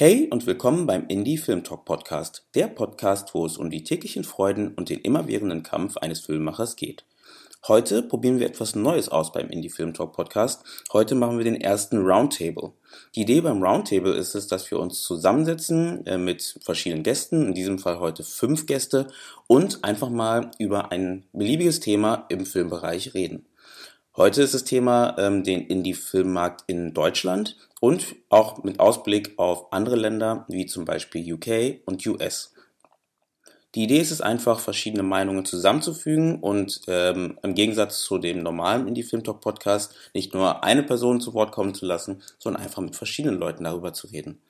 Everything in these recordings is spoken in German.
Hey und willkommen beim Indie Film Talk Podcast, der Podcast, wo es um die täglichen Freuden und den immerwährenden Kampf eines Filmemachers geht. Heute probieren wir etwas Neues aus beim Indie Film Talk Podcast. Heute machen wir den ersten Roundtable. Die Idee beim Roundtable ist es, dass wir uns zusammensetzen äh, mit verschiedenen Gästen, in diesem Fall heute fünf Gäste, und einfach mal über ein beliebiges Thema im Filmbereich reden. Heute ist das Thema ähm, den Indie-Filmmarkt in Deutschland und auch mit Ausblick auf andere Länder wie zum Beispiel UK und US. Die Idee ist es einfach, verschiedene Meinungen zusammenzufügen und ähm, im Gegensatz zu dem normalen Indie Film Talk Podcast nicht nur eine Person zu Wort kommen zu lassen, sondern einfach mit verschiedenen Leuten darüber zu reden.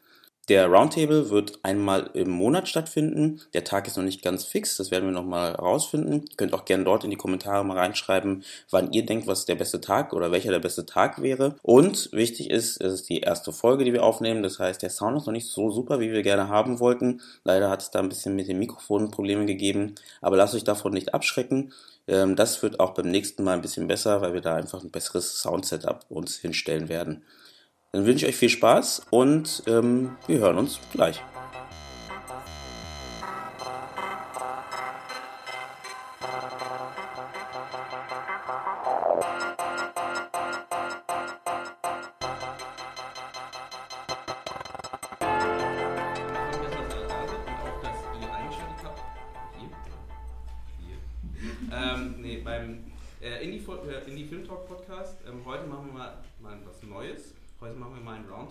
Der Roundtable wird einmal im Monat stattfinden. Der Tag ist noch nicht ganz fix, das werden wir nochmal rausfinden. Ihr könnt auch gerne dort in die Kommentare mal reinschreiben, wann ihr denkt, was der beste Tag oder welcher der beste Tag wäre. Und wichtig ist, es ist die erste Folge, die wir aufnehmen. Das heißt, der Sound ist noch nicht so super, wie wir gerne haben wollten. Leider hat es da ein bisschen mit dem Mikrofon Probleme gegeben. Aber lasst euch davon nicht abschrecken. Ähm, das wird auch beim nächsten Mal ein bisschen besser, weil wir da einfach ein besseres Soundsetup uns hinstellen werden. Dann wünsche ich euch viel Spaß und ähm, wir hören uns gleich.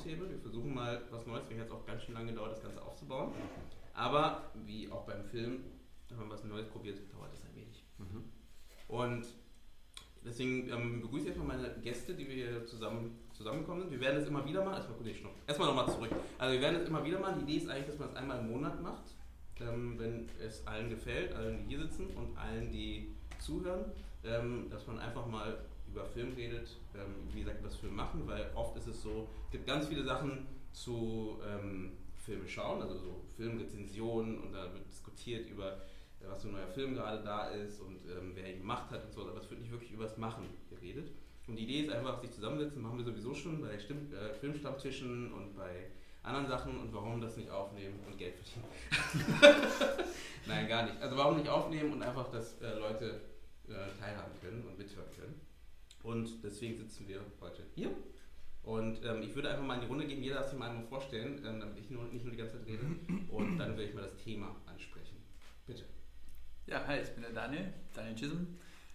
Roundtable. Wir versuchen mal was Neues. Mir hat es auch ganz schön lange gedauert, das Ganze aufzubauen. Aber wie auch beim Film, wenn man was Neues probiert, dauert das ein wenig. Mhm. Und deswegen ähm, begrüße ich erstmal meine Gäste, die wir hier zusammen, zusammengekommen sind. Wir werden es immer wieder machen. Erstmal, gut, erstmal nochmal zurück. Also wir werden es immer wieder machen. Die Idee ist eigentlich, dass man es einmal im Monat macht. Ähm, wenn es allen gefällt, allen, die hier sitzen und allen, die zuhören, ähm, dass man einfach mal über Film redet, ähm, wie gesagt, über das Film machen, weil oft ist es so, es gibt ganz viele Sachen zu ähm, Filme schauen, also so Filmrezensionen und da wird diskutiert über, äh, was für ein neuer Film gerade da ist und ähm, wer ihn gemacht hat und so, aber es wird nicht wirklich über das Machen geredet. Und die Idee ist einfach, sich zusammensetzen, machen wir sowieso schon bei Stimm äh, Filmstammtischen und bei anderen Sachen und warum das nicht aufnehmen und Geld verdienen. Nein, gar nicht. Also warum nicht aufnehmen und einfach, dass äh, Leute äh, teilhaben können und mithören können. Und deswegen sitzen wir heute hier. Und ähm, ich würde einfach mal in die Runde gehen, jeder darf sich mal einmal vorstellen, ähm, damit ich nur, nicht nur die ganze Zeit rede. Und dann würde ich mal das Thema ansprechen. Bitte. Ja, hi, ich bin der Daniel, Daniel Chisholm.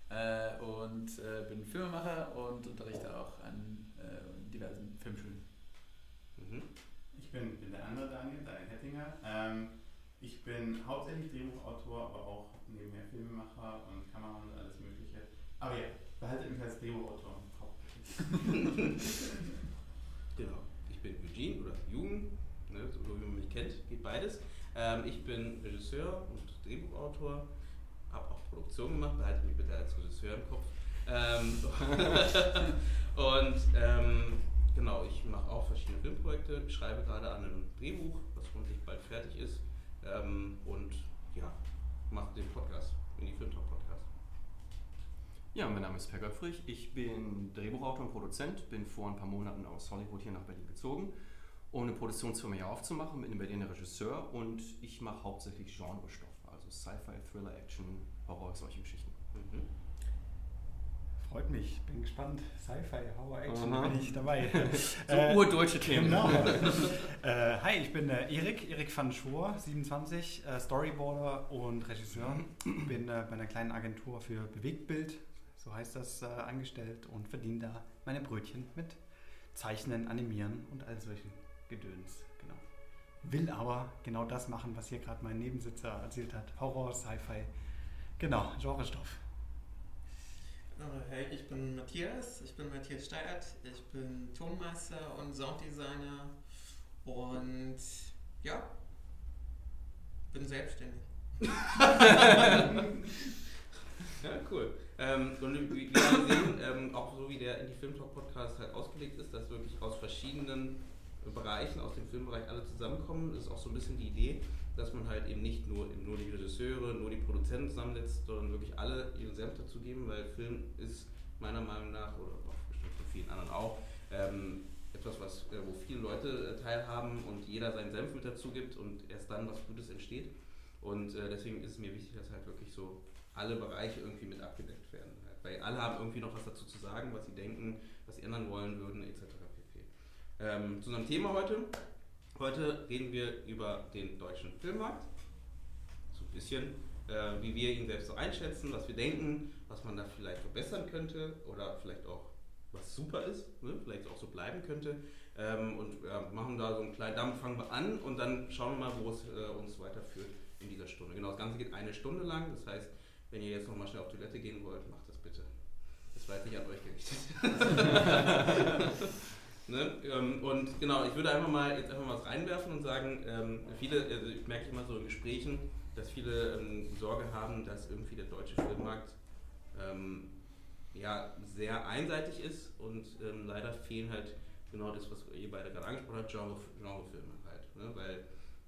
Äh, und äh, bin Filmemacher und unterrichte auch an äh, diversen Filmschulen. Mhm. Ich bin, bin, der andere Daniel, Daniel Hettinger. Ähm, ich bin hauptsächlich Drehbuchautor, aber auch nebenher Filmemacher und Kameramann und alles Mögliche. Aber ja, behaltet mich als Drehbuchautor genau. Ich bin Eugene oder Jugend, ne, so wie man mich kennt, geht beides. Ähm, ich bin Regisseur und Drehbuchautor, habe auch Produktion gemacht, behalte mich bitte als Regisseur im Kopf. Ähm, und ähm, genau, ich mache auch verschiedene Filmprojekte, schreibe gerade an einem Drehbuch, was hoffentlich bald fertig ist. Ähm, und ja, mache den Podcast, in die Filmtalk Podcast. Ja, mein Name ist Per Göpfrich. Ich bin Drehbuchautor und Produzent, bin vor ein paar Monaten aus Hollywood hier nach Berlin gezogen, um eine Produktionsfirma hier aufzumachen mit einem Berliner Regisseur und ich mache hauptsächlich Genrestoff, also Sci-Fi, Thriller, Action, Horror, solche Geschichten. Mhm. Freut mich, bin gespannt. Sci-Fi, Horror, Action, Aha. bin ich dabei. so äh, urdeutsche Themen. Genau. äh, hi, ich bin äh, Erik, Erik van Schoor, 27, äh, Storyboarder und Regisseur. Bin äh, bei einer kleinen Agentur für Bewegtbild, so heißt das, äh, angestellt und verdiene da meine Brötchen mit Zeichnen, Animieren und all solchen Gedöns. Genau. Will aber genau das machen, was hier gerade mein Nebensitzer erzählt hat. Horror, Sci-Fi, genau, Genrestoff. Hey, ich bin Matthias, ich bin Matthias Steyert, ich bin Tonmeister und Sounddesigner und ja, bin selbstständig. ja, cool. Ähm, und wie wir sehen, ähm, auch so wie der Indie Film Talk Podcast halt ausgelegt ist, dass wirklich aus verschiedenen Bereichen, aus dem Filmbereich alle zusammenkommen. Ist auch so ein bisschen die Idee, dass man halt eben nicht nur, nur die Regisseure, nur die Produzenten zusammensetzt, sondern wirklich alle ihren Senf dazu geben, weil Film ist meiner Meinung nach, oder auch bestimmt von vielen anderen auch, ähm, etwas, was, äh, wo viele Leute äh, teilhaben und jeder seinen Senf mit dazu gibt und erst dann was Gutes entsteht. Und äh, deswegen ist es mir wichtig, dass halt wirklich so alle Bereiche irgendwie mit abgedeckt werden. Weil alle haben irgendwie noch was dazu zu sagen, was sie denken, was sie ändern wollen würden, etc. pp. Ähm, zu unserem Thema heute. Heute reden wir über den deutschen Filmmarkt. So ein bisschen, äh, wie wir ihn selbst so einschätzen, was wir denken, was man da vielleicht verbessern könnte oder vielleicht auch was super ist, ne? vielleicht auch so bleiben könnte. Ähm, und ja, machen da so einen kleinen, damit fangen wir an und dann schauen wir mal, wo es äh, uns weiterführt in dieser Stunde. Genau, das Ganze geht eine Stunde lang, das heißt, wenn ihr jetzt nochmal schnell auf Toilette gehen wollt, macht das bitte. Das war jetzt nicht an euch gerichtet. ne? ähm, und genau, ich würde einfach mal jetzt einfach mal was reinwerfen und sagen, ähm, viele, also ich merke immer so in Gesprächen, dass viele ähm, Sorge haben, dass irgendwie der deutsche Filmmarkt ja, sehr einseitig ist und leider fehlen halt genau das, was ihr beide gerade angesprochen habt, Genre, Genrefilme halt. Ne? Weil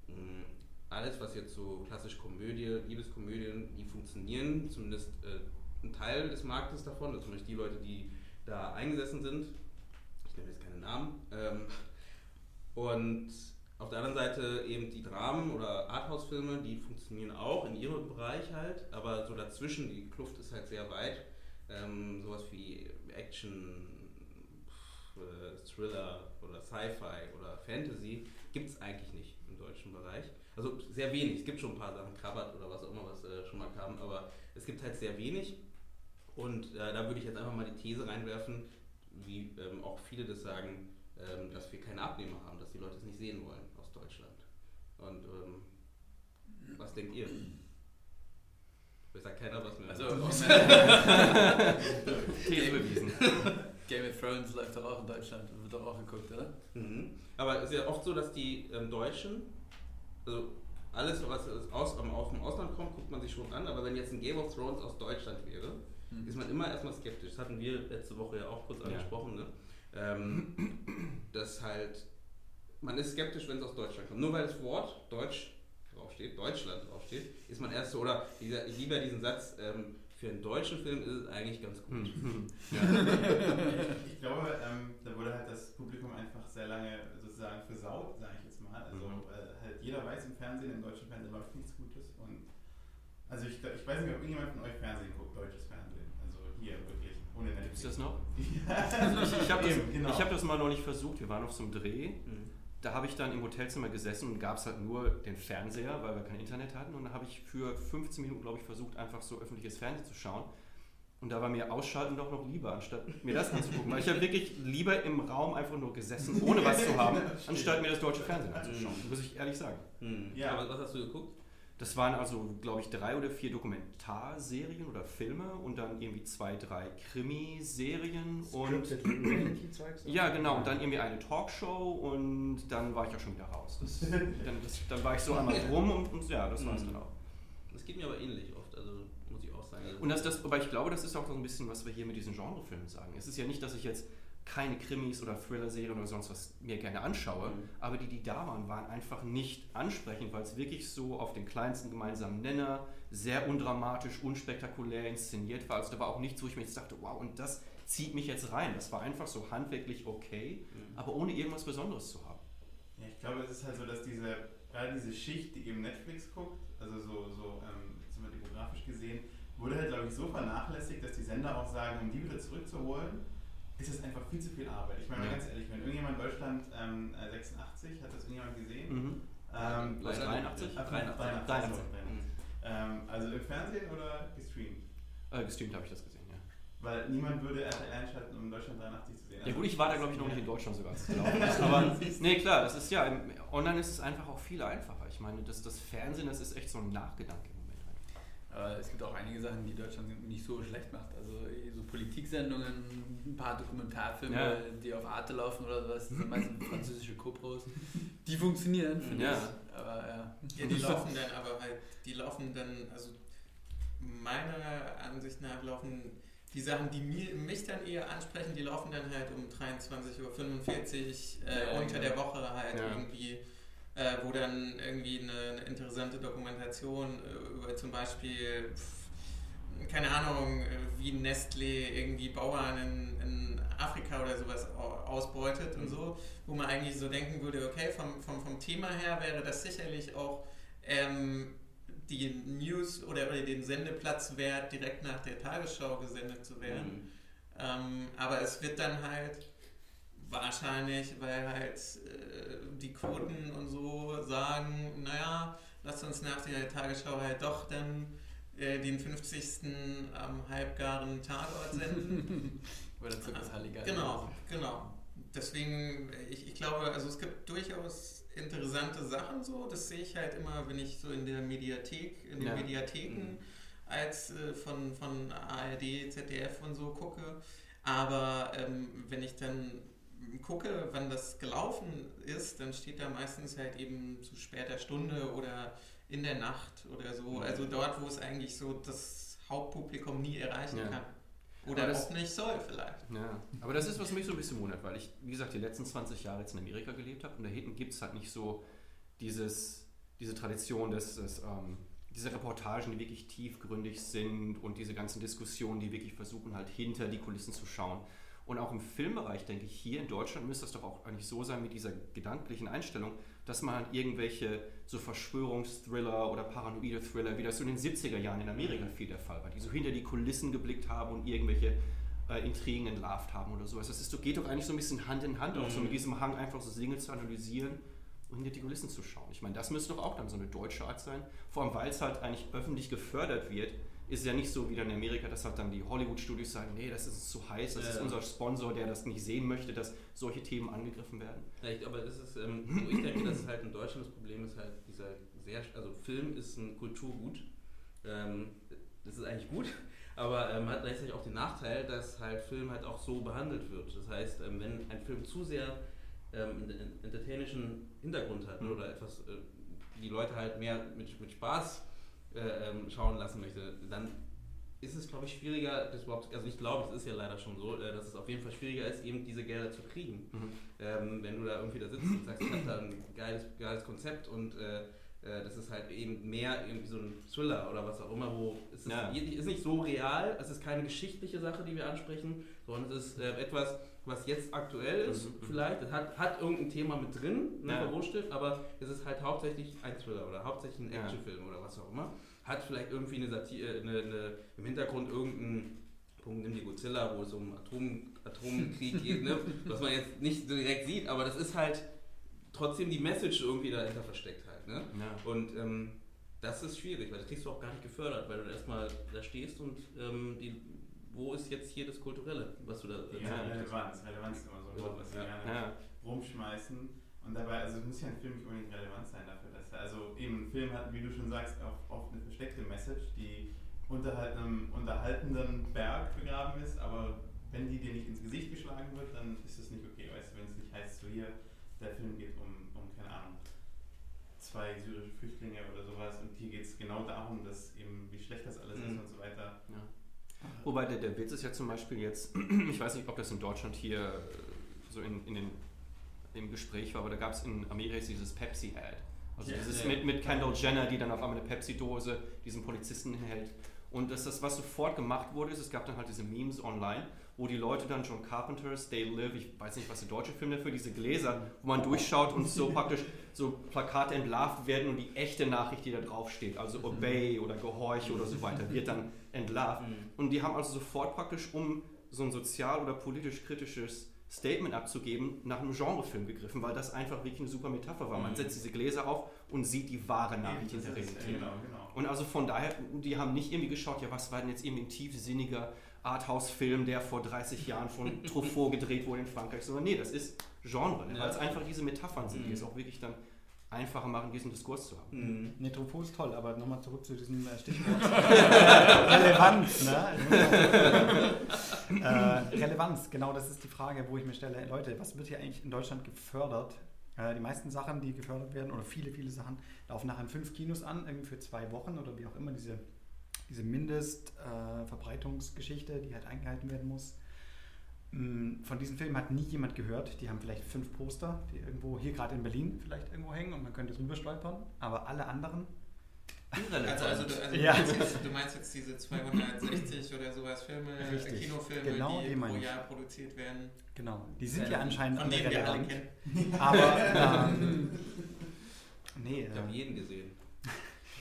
mh, alles, was jetzt so klassisch Komödie, Liebeskomödien, die funktionieren, zumindest äh, ein Teil des Marktes davon, also zumindest die Leute, die da eingesessen sind, ich nenne jetzt keine Namen, ähm, und auf der anderen Seite eben die Dramen oder Arthouse-Filme, die funktionieren auch in ihrem Bereich halt, aber so dazwischen, die Kluft ist halt sehr weit ähm, sowas wie Action, äh, Thriller oder Sci-Fi oder Fantasy gibt es eigentlich nicht im deutschen Bereich. Also sehr wenig. Es gibt schon ein paar Sachen, Krabbert oder was auch immer, was äh, schon mal kam, aber es gibt halt sehr wenig. Und äh, da würde ich jetzt einfach mal die These reinwerfen, wie ähm, auch viele das sagen, ähm, dass wir keine Abnehmer haben, dass die Leute es nicht sehen wollen aus Deutschland. Und ähm, was denkt ihr? Ich sagt keiner was mehr. Also, These bewiesen. Game of Thrones läuft doch auch in Deutschland und wird doch auch geguckt, oder? Mhm. Aber es ist ja oft so, dass die ähm, Deutschen, also alles, was aus, aus dem Ausland kommt, guckt man sich schon an, aber wenn jetzt ein Game of Thrones aus Deutschland wäre, mhm. ist man immer erstmal skeptisch. Das hatten wir letzte Woche ja auch kurz ja. angesprochen, ne? ähm, dass halt, man ist skeptisch, wenn es aus Deutschland kommt. Nur weil das Wort Deutsch draufsteht, Deutschland draufsteht, ist man erst so, oder dieser, ich liebe ja diesen Satz, ähm, für einen deutschen Film ist es eigentlich ganz gut. Hm. Ja. ich glaube, ähm, da wurde halt das Publikum einfach sehr lange sozusagen versaut, sage ich jetzt mal. Also mhm. äh, jeder weiß im Fernsehen, im deutschen Fernsehen läuft nichts Gutes. Und also ich, ich weiß nicht, ob irgendjemand von euch Fernsehen guckt, deutsches Fernsehen. Also hier wirklich, ohne Netflix. Gibt es das noch? also ich, ich habe das, genau. hab das mal noch nicht versucht. Wir waren auf so einem Dreh. Mhm da habe ich dann im Hotelzimmer gesessen und gab es halt nur den Fernseher, weil wir kein Internet hatten. Und da habe ich für 15 Minuten, glaube ich, versucht, einfach so öffentliches Fernsehen zu schauen. Und da war mir Ausschalten doch noch lieber, anstatt mir das anzugucken. Weil ich habe wirklich lieber im Raum einfach nur gesessen, ohne was zu haben, anstatt mir das deutsche Fernsehen anzuschauen. Muss ich ehrlich sagen. Hm. Ja, aber was hast du geguckt? Das waren also, glaube ich, drei oder vier Dokumentarserien oder Filme und dann irgendwie zwei, drei Krimiserien und ja, genau. Und dann irgendwie eine Talkshow und dann war ich auch schon wieder raus. Das, dann, das, dann war ich so einmal drum und, und ja, das war es dann auch. Das geht mir aber ähnlich oft, also muss ich auch sagen. Also und das, das, aber ich glaube, das ist auch so ein bisschen, was wir hier mit diesen Genrefilmen sagen. Es ist ja nicht, dass ich jetzt keine Krimis oder Thriller-Serien oder sonst was mir gerne anschaue, mhm. aber die, die da waren, waren einfach nicht ansprechend, weil es wirklich so auf den kleinsten gemeinsamen Nenner sehr undramatisch, unspektakulär inszeniert war. Also da war auch nichts, wo ich mir jetzt dachte, wow, und das zieht mich jetzt rein. Das war einfach so handwerklich okay, mhm. aber ohne irgendwas Besonderes zu haben. Ja, ich glaube, es ist halt so, dass diese, gerade diese Schicht, die eben Netflix guckt, also so, so ähm, demografisch gesehen, wurde halt, glaube ich, so vernachlässigt, dass die Sender auch sagen, um die wieder zurückzuholen, ist es einfach viel zu viel Arbeit. Ich meine ja. ganz ehrlich, wenn irgendjemand in Deutschland ähm, 86, hat das irgendjemand gesehen? Mhm. Ähm, 83? 83? 83. 83. Ähm, also im Fernsehen oder gestreamt? Äh, gestreamt habe ich das gesehen, ja. Weil niemand würde RTL einschalten, um in Deutschland 83 zu sehen. Also ja gut, ich war da glaube ich noch nicht in Deutschland sogar zu glauben. Aber nee, klar, das ist ja, online ist es einfach auch viel einfacher. Ich meine, das, das Fernsehen, das ist echt so ein Nachgedanke. Aber es gibt auch einige Sachen, die Deutschland nicht so schlecht macht. Also so Politiksendungen, ein paar Dokumentarfilme, ja. die auf Arte laufen oder sowas, das sind meistens französische Copros. Die funktionieren, finde ja. ich. Aber ja. ja. Die laufen dann aber halt, die laufen dann, also meiner Ansicht nach laufen die Sachen, die mir, mich dann eher ansprechen, die laufen dann halt um 23.45 Uhr äh, ja, unter der Woche halt irgendwie äh, wo dann irgendwie eine, eine interessante Dokumentation äh, über zum Beispiel pff, keine Ahnung, äh, wie Nestlé irgendwie Bauern in, in Afrika oder sowas ausbeutet mhm. und so, wo man eigentlich so denken würde, okay, vom, vom, vom Thema her wäre das sicherlich auch ähm, die News oder, oder den Sendeplatz wert, direkt nach der Tagesschau gesendet zu werden. Mhm. Ähm, aber es wird dann halt wahrscheinlich, weil halt äh, die Quoten und so sagen, naja, lass uns nach der Tagesschau halt doch dann äh, den 50. am halbgaren Tatort senden. Oder Zirkus Halligalli. Genau, genau. Deswegen, ich, ich glaube, also es gibt durchaus interessante Sachen so. Das sehe ich halt immer, wenn ich so in der Mediathek, in den ja. Mediatheken mhm. als äh, von, von ARD, ZDF und so gucke. Aber ähm, wenn ich dann gucke, wann das gelaufen ist, dann steht da meistens halt eben zu später Stunde oder in der Nacht oder so. Also dort, wo es eigentlich so das Hauptpublikum nie erreichen ja. kann. Oder das, auch nicht soll vielleicht. Ja, aber das ist, was mich so ein bisschen wundert, weil ich, wie gesagt, die letzten 20 Jahre jetzt in Amerika gelebt habe und da hinten gibt es halt nicht so dieses, diese Tradition des, des ähm, diese Reportagen, die wirklich tiefgründig sind und diese ganzen Diskussionen, die wirklich versuchen, halt hinter die Kulissen zu schauen. Und auch im Filmbereich, denke ich, hier in Deutschland müsste es doch auch eigentlich so sein mit dieser gedanklichen Einstellung, dass man halt irgendwelche so Verschwörungsthriller oder paranoide Thriller, wie das so in den 70er Jahren in Amerika viel der Fall war, die so hinter die Kulissen geblickt haben und irgendwelche äh, Intrigen entlarvt haben oder sowas. Das ist, so, geht doch eigentlich so ein bisschen Hand in Hand, auch so mit mhm. diesem Hang einfach so Dinge zu analysieren und hinter die Kulissen zu schauen. Ich meine, das müsste doch auch dann so eine deutsche Art sein, vor allem weil es halt eigentlich öffentlich gefördert wird ist ja nicht so wie dann in Amerika, dass halt dann die Hollywood-Studios sagen, nee, das ist zu heiß, das ja, ist unser Sponsor, der das nicht sehen möchte, dass solche Themen angegriffen werden. Vielleicht, aber das ist, ähm, ich denke, dass halt in Deutschland das Problem ist halt dieser sehr, also Film ist ein Kulturgut, ähm, das ist eigentlich gut, aber ähm, hat gleichzeitig auch den Nachteil, dass halt Film halt auch so behandelt wird. Das heißt, ähm, wenn ein Film zu sehr ähm, entertainischen Hintergrund hat mhm. oder etwas, äh, die Leute halt mehr mit, mit Spaß äh, ähm, schauen lassen möchte, dann ist es, glaube ich, schwieriger, das überhaupt, also ich glaube, es ist ja leider schon so, äh, dass es auf jeden Fall schwieriger ist, eben diese Gelder zu kriegen. Mhm. Ähm, wenn du da irgendwie da sitzt und sagst, ich habe da ein geiles, geiles Konzept und äh, äh, das ist halt eben mehr irgendwie so ein Thriller oder was auch immer, wo es ist, ja. ist nicht so real, es ist keine geschichtliche Sache, die wir ansprechen, sondern es ist äh, etwas, was jetzt aktuell ist, mhm. vielleicht. Es hat, hat irgendein Thema mit drin, ne, ja. verwurschtelt, aber es ist halt hauptsächlich ein Thriller oder hauptsächlich ein Actionfilm oder was auch immer. Hat vielleicht irgendwie eine Satire, eine, eine, im Hintergrund irgendeinen Punkt, nimm die Godzilla, wo es um Atom, Atomkrieg geht, ne? was man jetzt nicht so direkt sieht, aber das ist halt trotzdem die Message irgendwie dahinter versteckt halt. Ne? Ja. Und ähm, das ist schwierig, weil das kriegst du auch gar nicht gefördert, weil du erstmal da stehst und ähm, die wo ist jetzt hier das Kulturelle, was du da Ja, Relevanz. Relevanz ist immer so ein Wort, was wir ja. gerne ja. rumschmeißen. Und dabei, also es muss ja ein Film nicht unbedingt relevant sein dafür, dass er, also eben ein Film hat, wie du schon sagst, oft eine versteckte Message, die unter halt einem unterhaltenden Berg begraben ist, aber wenn die dir nicht ins Gesicht geschlagen wird, dann ist das nicht okay, weißt du, wenn es nicht heißt, so hier, der Film geht um, um keine Ahnung, zwei syrische Flüchtlinge oder sowas und hier geht es genau darum, dass eben, wie schlecht das alles mhm. ist und so weiter. Ja. Wobei der, der Witz ist ja zum Beispiel jetzt, ich weiß nicht, ob das in Deutschland hier äh, so in, in den, im Gespräch war, aber da gab es in Amerika dieses Pepsi-Ad. Also ja, dieses ja. Mit, mit Kendall Jenner, die dann auf einmal eine Pepsi-Dose diesem Polizisten hält. Und das, das, was sofort gemacht wurde, ist, es gab dann halt diese Memes online, wo die Leute dann John Carpenter's They Live, ich weiß nicht, was der deutsche Film dafür, diese Gläser, wo man durchschaut und so praktisch so Plakate entlarvt werden und die echte Nachricht, die da drauf steht, also mhm. Obey oder Gehorche oder so weiter, wird dann entlarvt. Mhm. Und die haben also sofort praktisch, um so ein sozial- oder politisch kritisches Statement abzugeben, nach einem Genrefilm gegriffen, weil das einfach wirklich eine super Metapher war. Man mhm. setzt diese Gläser auf und sieht die wahre Nachricht in der Realität. Genau, genau. Und also von daher, die haben nicht irgendwie geschaut, ja, was war denn jetzt irgendwie ein tiefsinniger Arthouse-Film, der vor 30 Jahren von Truffaut gedreht wurde in Frankreich, sondern nee, das ist Genre, ne? weil es einfach diese Metaphern sind, die es auch wirklich dann einfacher machen, diesen Diskurs zu haben. Mhm. Nee, Truffaut ist toll, aber nochmal zurück zu diesem äh, Stichwort. Relevanz, ne? äh, Relevanz, genau das ist die Frage, wo ich mir stelle, Leute, was wird hier eigentlich in Deutschland gefördert? Äh, die meisten Sachen, die gefördert werden, oder viele, viele Sachen, laufen nachher in fünf Kinos an, irgendwie für zwei Wochen oder wie auch immer diese diese Mindestverbreitungsgeschichte, äh, die halt eingehalten werden muss. Mm, von diesem Film hat nie jemand gehört. Die haben vielleicht fünf Poster, die irgendwo hier gerade in Berlin vielleicht irgendwo hängen und man könnte drüber stolpern. Aber alle anderen irrelevant. Also, also, du, also Ja. du, meinst jetzt, du meinst jetzt diese 260 oder sowas Filme, äh, Richtig. Kinofilme, Genau die pro. Jahr produziert werden, Genau. Die sind ja anscheinend von denen wir alle kennen. Aber ähm, nee, Ich habe äh, jeden gesehen.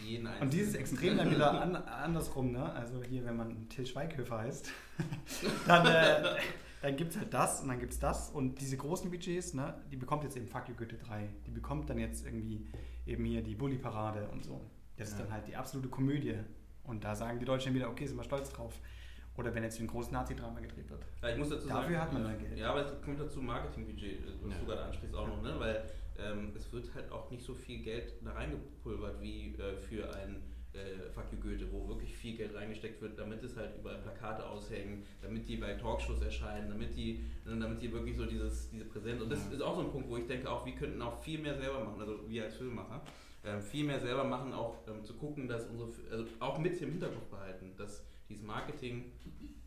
Jeden einzelnen. und dieses Extrem dann wieder an, andersrum, ne? Also hier, wenn man Till Schweighöfer heißt, dann, äh, dann gibt es halt das und dann gibt es das. Und diese großen Budgets, ne, die bekommt jetzt eben Fuck You Goethe 3. Die bekommt dann jetzt irgendwie eben hier die Bully-Parade und so. Das ist Ja. dann halt die absolute Komödie. Und da sagen die Deutschen wieder, okay, sind wir stolz drauf. Oder wenn jetzt ein großes Nazi-Drama gedreht wird. Ja, ich muss dazu Dafür sagen, hat man dann Geld. Ja, aber es kommt dazu Marketingbudget, äh, was Ja. du gerade ansprichst auch noch, ne? weil ähm, es wird halt auch nicht so viel Geld da reingepulvert wie äh, für ein äh, Fuck you Goethe, wo wirklich viel Geld reingesteckt wird, damit es halt überall Plakate aushängen, damit die bei Talkshows erscheinen, damit die, ne, damit die wirklich so dieses, diese Präsenz. Und das ist auch so ein Punkt, wo ich denke, auch wir könnten auch viel mehr selber machen, also wir als Filmemacher, ähm, viel mehr selber machen, auch ähm, zu gucken, dass unsere, also auch mit im Hinterkopf behalten, dass dieses Marketing,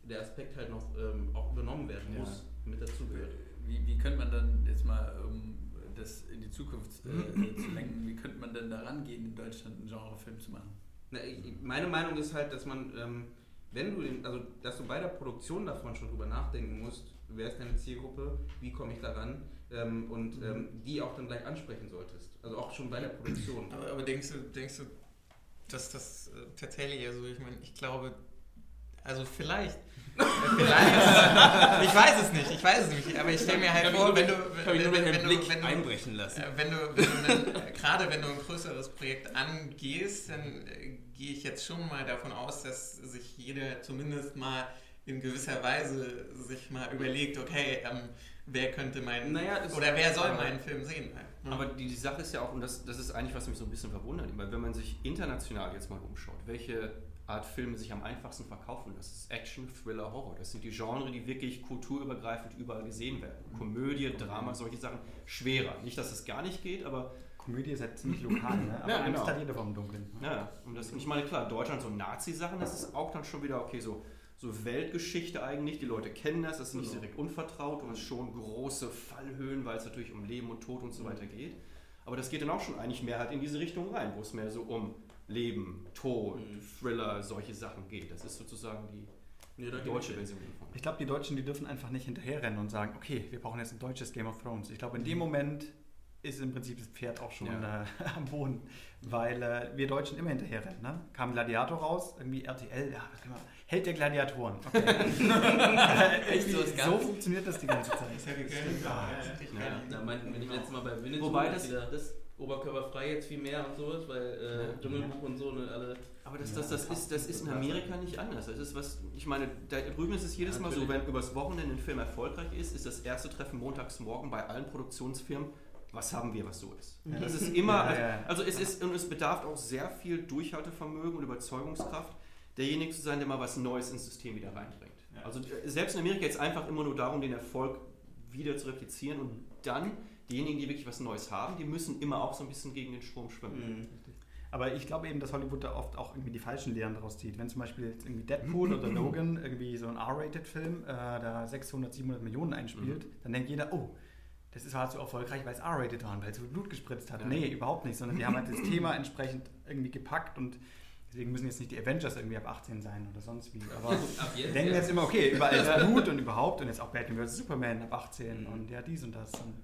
der Aspekt halt noch ähm, auch übernommen werden Ja. muss, mit dazugehört. Wie, wie könnte man dann jetzt mal, um das in die Zukunft äh, zu lenken, wie könnte man denn da rangehen, in Deutschland einen Genrefilm zu machen? Na, ich- meine Meinung ist halt, dass man, ähm, wenn du den, also dass du bei der Produktion davon schon drüber nachdenken musst, wer ist deine Zielgruppe, wie komme ich daran ähm, und ähm, die auch dann gleich ansprechen solltest. Also auch schon bei der Produktion. Aber, aber denkst du, denkst du, dass das äh, tatsächlich, also ich meine, ich glaube, also vielleicht, vielleicht, ich weiß es nicht, ich weiß es nicht, aber ich stelle mir halt vor, wenn du, wenn, wenn, wenn, du, wenn, du, einbrechen lassen. wenn du, wenn du dann, gerade wenn du ein größeres Projekt angehst, dann äh, gehe ich jetzt schon mal davon aus, dass sich jeder zumindest mal in gewisser Weise sich mal überlegt, okay, ähm, wer könnte meinen, Naja, oder wer soll aber- meinen Film sehen? Hm. Aber die, die Sache ist ja auch, und das, das ist eigentlich, was mich so ein bisschen verwundert, weil wenn man sich international jetzt mal umschaut, welche Art Filme sich am einfachsten verkaufen, das ist Action, Thriller, Horror. Das sind die Genres, die wirklich kulturübergreifend überall gesehen werden. Komödie, Drama, solche Sachen schwerer. Nicht, dass es gar nicht geht, aber Komödie ist halt ziemlich lokal, ne? aber Ja, genau. hat jeder vom Dunkeln. Ja, und das, und ich meine, klar, Deutschland so Nazi-Sachen, das ist auch dann schon wieder, okay, so, so Weltgeschichte eigentlich, die Leute kennen das, das ist nicht Genau. direkt unvertraut, du hast schon große Fallhöhen, weil es natürlich um Leben und Tod und so weiter geht. Aber das geht dann auch schon eigentlich mehr halt in diese Richtung rein, wo es mehr so um Leben, Tod, Mhm. Thriller, solche Sachen geht. Das ist sozusagen die Nee, ich deutsche. Version davon. Ich glaube, die Deutschen, die dürfen einfach nicht hinterherrennen und sagen, okay, wir brauchen jetzt ein deutsches Game of Thrones. Ich glaube, in dem Moment ist im Prinzip das Pferd auch schon Ja. äh, am Boden, weil äh, wir Deutschen immer hinterherrennen. Ne? Kam Gladiator raus, irgendwie RTL, ja, was wir, Held der Gladiatoren. Okay. Echt, sowas so gab's? funktioniert das die ganze Zeit. Das ich hätte ich ja. gerne. Da meinten wir nicht letztes Mal bei Winnetou, Wobei das- das oberkörperfrei jetzt viel mehr und sowas, weil äh, Dschungelbuch und so, ne, alle. Aber das, Ja, das, das, ist, das ist in Amerika nicht anders. Das ist was, ich meine, da drüben ist es jedes Ja, Mal so, wenn übers Wochenende ein Film erfolgreich ist, ist das erste Treffen montags morgen bei allen Produktionsfirmen. Was haben wir, was so ist? Ja. Das ist immer, also, also es ist, und es bedarf auch sehr viel Durchhaltevermögen und Überzeugungskraft, derjenige zu sein, der mal was Neues ins System wieder reinbringt. Ja. Also äh, selbst in Amerika geht es einfach immer nur darum, den Erfolg wieder zu replizieren und dann diejenigen, die wirklich was Neues haben, die müssen immer auch so ein bisschen gegen den Strom schwimmen. Mhm. Aber ich glaube eben, dass Hollywood da oft auch irgendwie die falschen Lehren daraus zieht. Wenn zum Beispiel jetzt irgendwie Deadpool oder Logan irgendwie so ein R-Rated-Film äh, da 600, 700 Millionen einspielt, Mhm. dann denkt jeder, oh, das ist halt so erfolgreich, weil es R-Rated war und weil es so Blut gespritzt hat. Ja. Nee, überhaupt nicht, sondern die haben halt das Thema entsprechend irgendwie gepackt und deswegen müssen jetzt nicht die Avengers irgendwie ab 18 sein oder sonst wie. Aber Ab wir jetzt, denken ja. jetzt immer, okay, überall ist Blut und überhaupt und jetzt auch Batman vs. Superman ab 18 Mhm. und ja, dies und das. Und,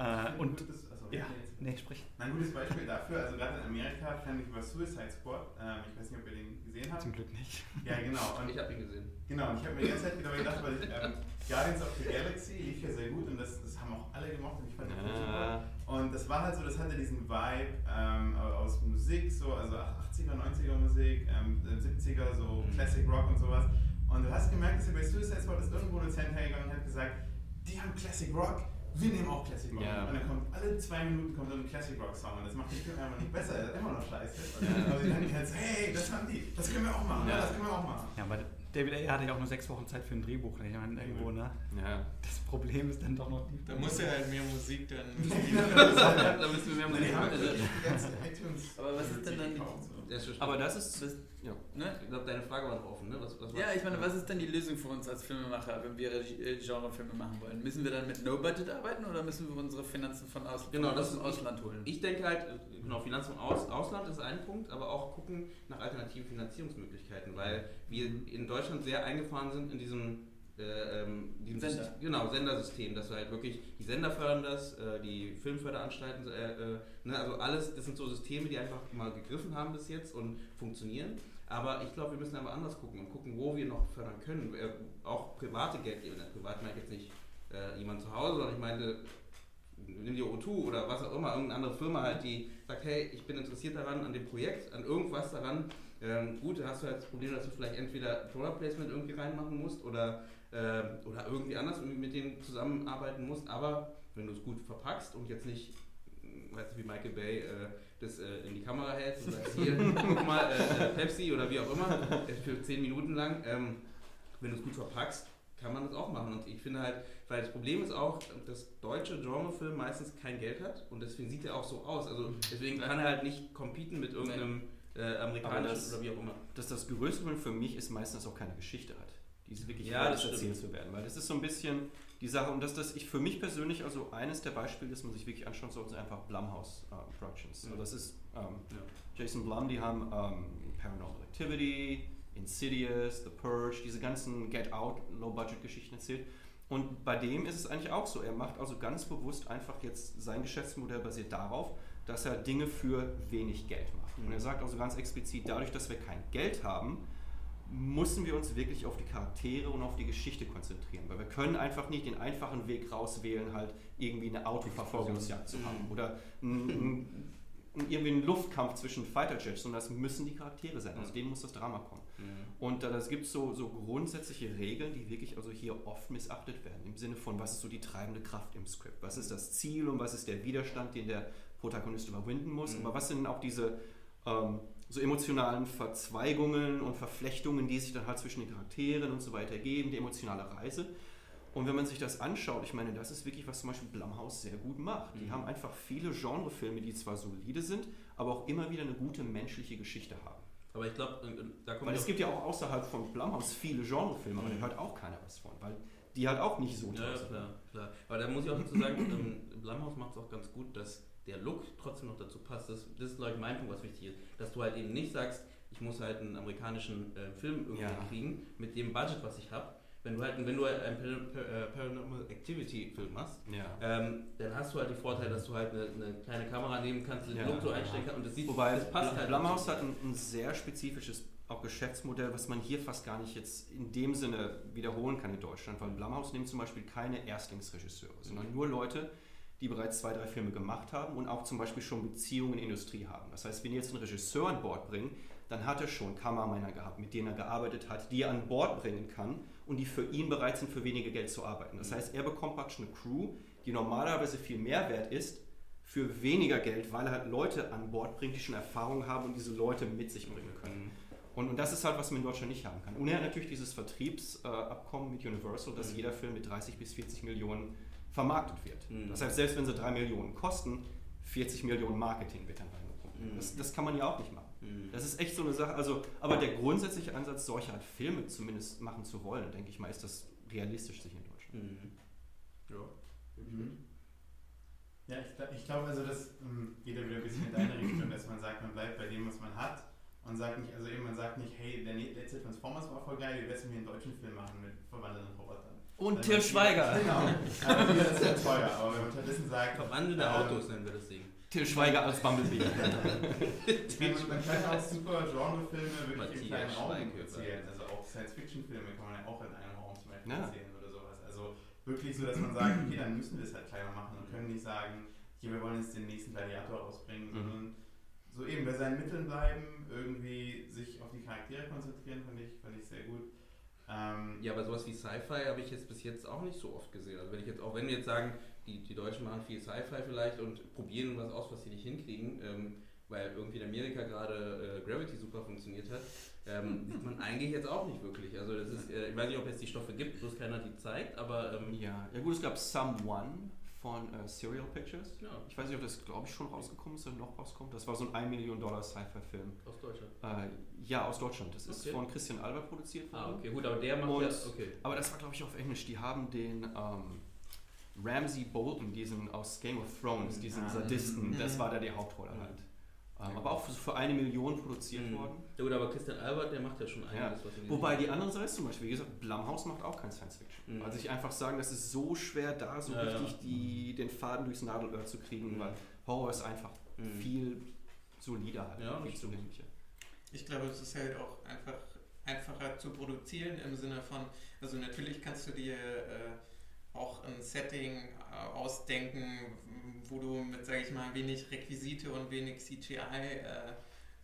äh, Ein und gutes- also, ja, jetzt- nee, sprich. Ein gutes Beispiel dafür, also gerade in Amerika fand ich über Suicide Squad, ähm, ich weiß nicht, ob ihr den gesehen habt. Zum Glück nicht. Ja, genau. Und Ich habe ihn gesehen. Genau, und ich habe mir die ganze Zeit wieder gedacht, weil ich, ähm, Guardians of the Galaxy lief ja sehr gut und das, das haben auch alle gemocht und ich fand den Film super. Und das war halt so, das hatte diesen Vibe ähm, aus Musik, so, also 80er, 90er Musik, ähm, 70er, so Classic Rock und sowas. Und du hast gemerkt, dass bei Suicide Squad ist irgendwo ein Produzent hergegangen und hat gesagt, die haben Classic Rock, wir nehmen auch Classic Rock. Ja. Und dann kommt alle zwei Minuten kommt so ein Classic Rock Song und das macht den Film einfach nicht besser, er ist immer noch scheiße. Und Ja. Aber sie dann halt so, hey, das haben die, das können wir auch machen, Ja. das können wir auch machen. Ja, aber David Ayer hatte ja auch nur sechs Wochen Zeit für ein Drehbuch. Ich meine, irgendwo, ne? Ja. Das Problem ist dann doch noch die. Da muss ja halt mehr Musik dann. da müssen wir mehr haben machen. Aber was ist denn dann die- schon Aber das ist, Das, ja. ne? Ich glaube, deine Frage war noch offen, ne? Was, was Ja, ich meine, was ist denn die Lösung für uns als Filmemacher, wenn wir äh, Genrefilme machen wollen? Müssen wir dann mit No-Budget arbeiten oder müssen wir unsere Finanzen von aus, Genau, das aus dem ist- Ausland holen? Ich denke halt, Genau, Finanzierung aus, Ausland ist ein Punkt, aber auch gucken nach alternativen Finanzierungsmöglichkeiten, weil wir in Deutschland sehr eingefahren sind in diesem, äh, ähm, Sender. Genau, Sendersystem, dass wir halt wirklich, die Sender fördern das, äh, die Filmförderanstalten, äh, äh, ne, also alles, das sind so Systeme, die einfach mal gegriffen haben bis jetzt und funktionieren. Aber ich glaube, wir müssen einfach anders gucken und gucken, wo wir noch fördern können. Äh, auch private Geldgeber, privat meine ich jetzt nicht äh, jemand zu Hause, sondern ich meine, nimm die O2 oder was auch immer, irgendeine andere Firma halt, die sagt, hey, ich bin interessiert daran, an dem Projekt, an irgendwas daran. Ähm, gut, da hast du halt das Problem, dass du vielleicht entweder Product Placement irgendwie reinmachen musst oder, ähm, oder irgendwie anders mit denen zusammenarbeiten musst, aber wenn du es gut verpackst und jetzt nicht, äh, weißt du, wie Michael Bay äh, das äh, in die Kamera hältst und sagst, hier, guck mal, äh, äh, Pepsi oder wie auch immer, äh, für 10 Minuten lang, ähm, wenn du es gut verpackst, kann man das auch machen. Und ich finde halt, weil das Problem ist auch, dass deutsche Genrefilm meistens kein Geld hat und deswegen sieht er auch so aus. Also deswegen kann er halt nicht competen mit irgendeinem äh, amerikanischen das- oder wie auch immer. dass das größte Problem für mich ist meistens auch keine Geschichte hat, die es wirklich Ja, das erzählt zu werden. Weil das ist so ein bisschen die Sache, und dass das ich für mich persönlich, also eines der Beispiele, das man sich wirklich anschauen sollte, sind einfach Blumhouse äh, Productions. Mhm. Also das ist ähm, Ja. Jason Blum, die haben ähm, Paranormal Activity, Insidious, The Purge, diese ganzen Get Out, Low-Budget-Geschichten erzählt. Und bei dem ist es eigentlich auch so. Er macht also ganz bewusst einfach jetzt sein Geschäftsmodell basiert darauf, dass er Dinge für wenig Geld macht. Und Mhm. er sagt also ganz explizit, dadurch, dass wir kein Geld haben, müssen wir uns wirklich auf die Charaktere und auf die Geschichte konzentrieren. Weil wir können einfach nicht den einfachen Weg rauswählen, halt irgendwie eine Autoverfolgungsjagd zu haben oder ein, ein, irgendwie einen Luftkampf zwischen Fighterjets, sondern das müssen die Charaktere sein. Aus denen muss das Drama kommen. Und äh, es gibt so, so grundsätzliche Regeln, die wirklich also hier oft missachtet werden. Im Sinne von, was ist so die treibende Kraft im Skript? Was ist das Ziel und was ist der Widerstand, den der Protagonist überwinden muss? Mhm. Aber was sind auch diese ähm, so emotionalen Verzweigungen und Verflechtungen, die sich dann halt zwischen den Charakteren und so weiter ergeben, die emotionale Reise? Und wenn man sich das anschaut, ich meine, das ist wirklich, was zum Beispiel Blumhouse sehr gut macht. Die Mhm. haben einfach viele Genrefilme, die zwar solide sind, aber auch immer wieder eine gute menschliche Geschichte haben. Aber ich glaube, da kommt Weil es gibt ja auch außerhalb von Blumhouse viele Genrefilme, aber da Mhm. hört auch keiner was von, weil die halt auch nicht so toll Ja, ja, sind. klar, klar. Aber da muss ich auch dazu sagen, ähm, Blumhouse macht es auch ganz gut, dass der Look trotzdem noch dazu passt. Das, das ist, glaube ich, mein Punkt, was wichtig ist. Dass du halt eben nicht sagst, ich muss halt einen amerikanischen äh, Film irgendwie Ja. kriegen, mit dem Budget, was ich habe. Wenn du halt, wenn du halt einen äh, Paranormal Activity Film machst, Ja. ähm, dann hast du halt die Vorteile, dass du halt eine, eine kleine Kamera nehmen kannst, den Ja. Look so einstellen kannst und das sieht, Wobei das passt halt. Blumhouse hat ein, ein sehr spezifisches auch Geschäftsmodell, was man hier fast gar nicht jetzt in dem Sinne wiederholen kann in Deutschland, weil Blumhouse nimmt zum Beispiel keine Erstlingsregisseure, sondern nur Leute, die bereits zwei, drei Filme gemacht haben und auch zum Beispiel schon Beziehungen in die Industrie haben. Das heißt, wenn die jetzt einen Regisseur an Bord bringen, dann hat er schon Kameramänner gehabt, mit denen er gearbeitet hat, die er an Bord bringen kann und die für ihn bereit sind, für weniger Geld zu arbeiten. Das heißt, er bekommt praktisch eine Crew, die normalerweise viel mehr wert ist, für weniger Geld, weil er halt Leute an Bord bringt, die schon Erfahrung haben und diese Leute mit sich bringen können. Mhm. Und, und das ist halt, was man in Deutschland nicht haben kann. Und er hat natürlich dieses Vertriebsabkommen mit Universal, dass Mhm. jeder Film mit 30 bis 40 Millionen vermarktet wird. Mhm. Das heißt, selbst wenn sie 3 Millionen kosten, 40 Millionen Marketing wird dann reingepumpt. Mhm. Das, das kann man ja auch nicht machen. Mhm. Das ist echt so eine Sache. Also, aber der grundsätzliche Ansatz, solche Art Filme zumindest machen zu wollen, denke ich mal, ist das realistisch sich in Deutschland. Mhm. Ja. Mhm. Ja, ich, glaub- ich glaube, also das ähm, geht ja wieder ein bisschen in deine Richtung, dass man sagt, man bleibt bei dem, was man hat und sagt nicht, also eben man sagt nicht, hey, der ne- letzte Transformers war voll geil, wir werden hier einen deutschen Film machen mit verwandelnden Robotern. Und Weil Til man- Schweiger! Genau. Aber das ist ja teuer, aber wenn man stattdessen sagt, Verwandelte Ähm, Autos nennen wir das Ding. Til Schweiger als Bumblebee. Man man kann auch super Genrefilme wirklich Matthias im kleinen Raum erzählen. Also auch Science-Fiction-Filme kann man ja auch in einem Raum zum Beispiel Ja. erzählen oder sowas. Also wirklich so, dass man sagt, okay, dann müssen wir es halt kleiner machen und können nicht sagen, hier, wir wollen jetzt den nächsten Gladiator rausbringen, Mhm. sondern so eben bei seinen Mitteln bleiben, irgendwie sich auf die Charaktere konzentrieren, fand ich, fand ich sehr gut. Ähm, Ja, aber sowas wie Sci-Fi habe ich jetzt bis jetzt auch nicht so oft gesehen. Also wenn ich jetzt, auch wenn wir jetzt sagen, die, die Deutschen machen viel Sci-Fi vielleicht und probieren was aus, was sie nicht hinkriegen, ähm, weil irgendwie in Amerika gerade äh, Gravity super funktioniert hat, ähm, sieht man eigentlich jetzt auch nicht wirklich. Also das ist, äh, ich weiß nicht, ob es die Stoffe gibt, bloß keiner die zeigt, aber ähm, Ja, ja gut, es gab Someone von äh, Serial Pictures. ja, Ich weiß nicht, ob das, glaube ich, schon rausgekommen ist oder noch rauskommt. Das war so ein 1 Million Dollar Sci-Fi-Film. aus Deutschland. Äh, ja, aus Deutschland. Das ist Okay. von Christian Albert produziert worden. Ah, okay, gut, aber der macht Und- ja, okay. Aber das war, glaube ich, auf Englisch. Die haben den ähm, Ramsey Bolton, diesen aus Game of Thrones, diesen Ah. Sadisten, das Mhm. war da die Hauptrolle halt. Ähm, aber auch für, für, eine Million produziert mhm. worden. Ja gut, aber Christian Albert, der macht ja schon einiges. Ja. Wobei die andere Seite zum Beispiel, wie gesagt, Blumhouse macht auch kein Science Fiction. Mhm. Weil sich einfach sagen, das ist so schwer da, so ja, richtig die, den Faden durchs Nadelöhr zu kriegen, mhm. weil Horror ist einfach mhm. viel solider halt, ja, viel zugänglicher. Ich glaube, es ist halt auch einfach einfacher zu produzieren im Sinne von, also natürlich kannst du dir äh, auch ein Setting äh, ausdenken, wo du mit, sage ich mal, wenig Requisite und wenig CGI äh,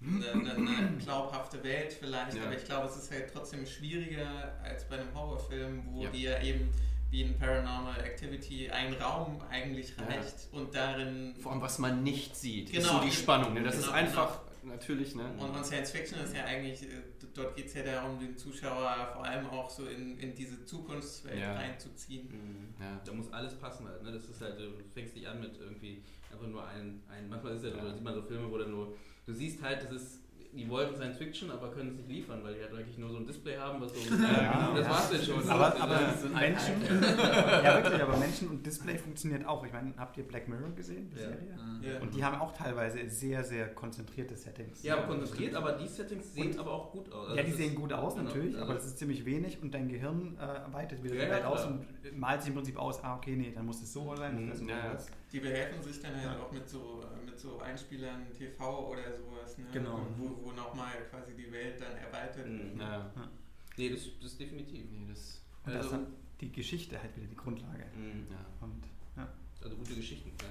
eine, eine, eine, glaubhafte Welt vielleicht, ja. aber ich glaube, es ist halt trotzdem schwieriger als bei einem Horrorfilm, wo ja. dir eben wie in Paranormal Activity ein Raum eigentlich reicht ja. und darin. Vor allem, was man nicht sieht, genau, ist so die Spannung. Ne? Das genau, ist einfach genau. Natürlich. Ne? Und, und Science Fiction ist ja eigentlich, äh, dort geht es ja darum, den Zuschauer vor allem auch so in, in diese Zukunftswelt ja. reinzuziehen. Mhm. Ja. Da muss alles passen halt. Ne? Das ist halt, du fängst dich an mit irgendwie einfach nur ein, ein manchmal ist ja, ja. sieht man so Filme, wo dann nur, du siehst halt, das ist die wollten Science Fiction, aber können es nicht liefern, weil die halt eigentlich nur so ein Display haben, was so. ja, das war's denn schon. Aber, aber so Menschen. ja, wirklich, aber Menschen und Display funktioniert auch. Ich meine, habt ihr Black Mirror gesehen, die ja. Serie? Ja. Und die haben auch teilweise sehr, sehr konzentrierte Settings. Ja, aber konzentriert, aber die Settings sehen und, aber auch gut aus. Also ja, die sehen gut aus, genau, natürlich, genau. aber das ist ziemlich wenig und dein Gehirn äh, weitet wieder die Welt aus und malt sich im Prinzip aus, ah, okay, nee, dann muss es so sein. Mhm. Das die behelfen sich dann halt auch mit so, mit so Einspielern TV oder sowas, ne? Genau. Wo, wo nochmal quasi die Welt dann erweitert wird. Mhm. Ja. ja. Nee, das, das definitiv. Nee, das, und also, das ist dann die Geschichte halt wieder die Grundlage. Mhm. Ja. Und, ja. Also gute Geschichten, ja.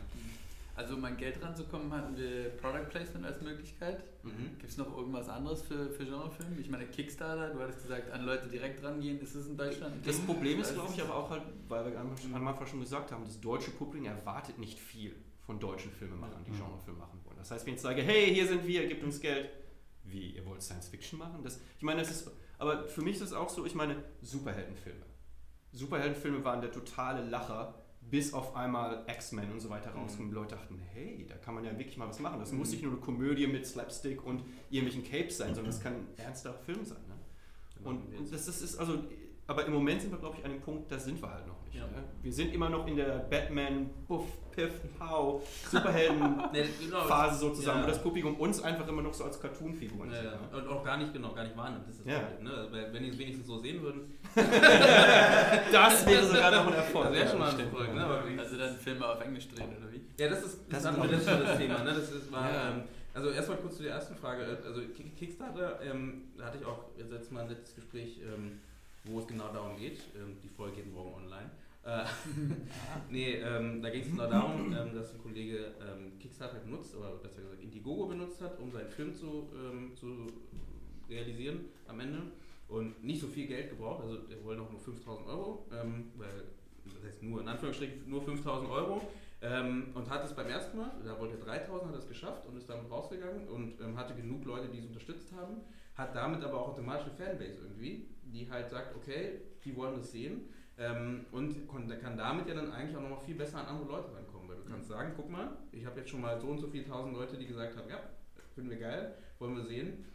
Also um an Geld ranzukommen, hatten wir Product Placement als Möglichkeit. Mhm. Gibt es noch irgendwas anderes für, für Genrefilme? Ich meine, Kickstarter, du hattest gesagt, an Leute direkt rangehen, ist es in Deutschland? Das Problem ist, glaube ich, aber auch halt, weil wir am Anfang schon gesagt haben, das deutsche Publikum erwartet nicht viel von deutschen Filmemachern, die mhm. Genrefilme machen wollen. Das heißt, wenn ich sage, hey, hier sind wir, gebt uns Geld, wie, ihr wollt Science Fiction machen? Das, ich meine, das ist, aber für mich ist es auch so, ich meine, Superheldenfilme. Superheldenfilme waren der totale Lacher bis auf einmal X-Men und so weiter mhm. rauskommen. Mhm. Leute dachten, hey, da kann man ja wirklich mal was machen. Das mhm. muss nicht nur eine Komödie mit Slapstick und irgendwelchen Capes sein, sondern das kann ein ernster Film sein. Ne? Genau. Und, und das ist, also, aber im Moment sind wir, glaube ich, an dem Punkt, da sind wir halt noch nicht. Ja. Ne? Wir sind immer noch in der Batman, Buff, Piff, Pow, Superhelden-Phase sozusagen, ja. wo das Publikum uns einfach immer noch so als Cartoon-Figuren ja, sieht. Ne? Und auch gar nicht, genau, gar nicht wahrnimmt. Das ist ja. Problem, ne? Wenn die es wenigstens so sehen würden. das wäre sogar noch ein Erfolg. Das wäre schon mal ein Erfolg. Ne? also dann Filme auf Englisch drehen, oder wie? Ja, das ist das, das, das, das, das Thema. Ne? Das ist, war, ähm, also erstmal kurz zu der ersten Frage. Also Kickstarter, ähm, da hatte ich auch jetzt mal ein letztes Gespräch, ähm, wo es genau darum geht. Ähm, die Folge geht morgen online. Äh, nee, ähm, da ging es genau darum, ähm, dass ein Kollege ähm, Kickstarter benutzt, oder besser gesagt Indiegogo benutzt hat, um seinen Film zu, ähm, zu realisieren am Ende und nicht so viel Geld gebraucht, also er wollte noch nur 5000 Euro, ähm, weil, das heißt nur, in Anführungsstrichen nur 5000 Euro ähm, und hat es beim ersten Mal, da wollte er 3000, hat es geschafft und ist damit rausgegangen und hatte genug Leute, die es unterstützt haben, hat damit aber auch automatisch eine Fanbase irgendwie, die halt sagt, okay, die wollen das sehen ähm, und kann damit ja dann eigentlich auch noch viel besser an andere Leute rankommen. Weil du kannst sagen, guck mal, ich habe jetzt schon mal so und so viele tausend Leute, die gesagt haben, ja, finden wir geil, wollen wir sehen.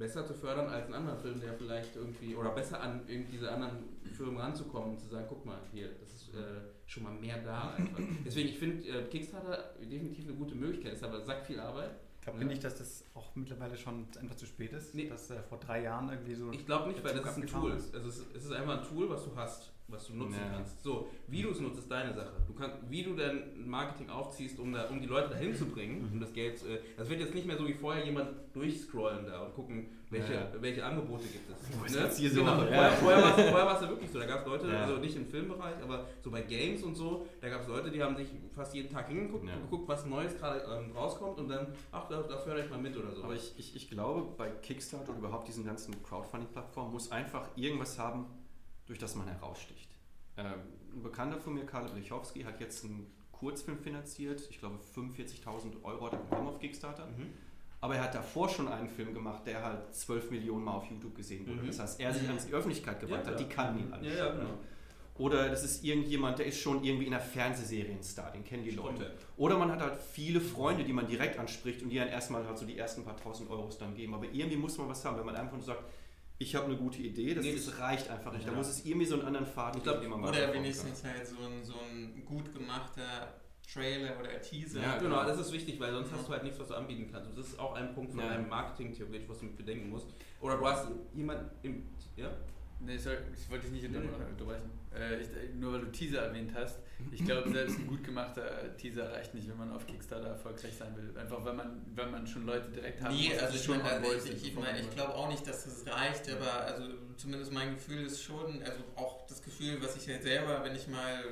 Besser zu fördern als ein anderer Film, der vielleicht irgendwie, oder besser an irgendwie diese anderen Firmen ranzukommen und zu sagen, guck mal, hier, das ist äh, schon mal mehr da einfach. Deswegen, ich finde äh, Kickstarter definitiv eine gute Möglichkeit, ist aber sagt viel Arbeit. Ich glaube ja. nicht, dass das auch mittlerweile schon einfach zu spät ist. Nee. Dass äh, vor drei Jahren irgendwie so. Ich glaube nicht, weil das ist ein Tool. Ist. Also es, es ist einfach ein Tool, was du hast was du nutzen ja. kannst. So, wie du es nutzt, ist deine Sache. Du kannst, wie du dein Marketing aufziehst, um, da, um die Leute dahin zu bringen, mhm. um das Geld. Äh, das wird jetzt nicht mehr so wie vorher jemand durchscrollen da und gucken, welche, ja. welche Angebote gibt es. Ne? Hier so genau. ja. Vorher, vorher war es ja wirklich so. Da gab es Leute, also nicht im Filmbereich, aber so bei Games und so, da gab es Leute, die haben sich fast jeden Tag hingeguckt und geguckt, was Neues gerade ähm, rauskommt und dann, ach, da, da fördere ich mal mit oder so. Aber ich, ich, ich glaube, bei Kickstarter und überhaupt diesen ganzen Crowdfunding-Plattformen muss einfach irgendwas haben, durch das man heraussticht. Ähm, ein Bekannter von mir, Karl Blechowski, hat jetzt einen Kurzfilm finanziert. Ich glaube, 45.000 Euro hat er bekommen auf Kickstarter. Mhm. Aber er hat davor schon einen Film gemacht, der halt 12 Millionen Mal auf YouTube gesehen wurde. Mhm. Das heißt, er sich an die Öffentlichkeit gewandt ja, hat, die kann ihn alle. Ja, genau. Oder das ist irgendjemand, der ist schon irgendwie in einer Fernsehserie ein Star, den kennen die Leute. Oder man hat halt viele Freunde, die man direkt anspricht und die dann erstmal halt so die ersten paar tausend Euros dann geben. Aber irgendwie muss man was haben, wenn man einfach nur sagt, ich habe eine gute Idee, das, nee, das reicht einfach nicht. Ja. Da muss es irgendwie so einen anderen Faden ich glaub, geben. Oder wenigstens halt so ein, so ein gut gemachter Trailer oder Teaser. Ja, genau, das ist wichtig, weil sonst hast du halt nichts, was du anbieten kannst. Das ist auch ein Punkt von ja. einem Marketing theoretisch, was du mit bedenken musst. Oder du hast jemanden im. Ja? Nee, sorry, ich wollte dich nicht unterbrechen. Äh, ich, nur weil du Teaser erwähnt hast. Ich glaube, selbst ein gut gemachter Teaser reicht nicht, wenn man auf Kickstarter erfolgreich sein will. Einfach weil man, wenn man schon Leute direkt hat. Nee, also ich, schon meine, ich, ich, ich, ich glaube auch nicht, dass das reicht, aber also zumindest mein Gefühl ist schon, also auch das Gefühl, was ich jetzt selber, wenn ich mal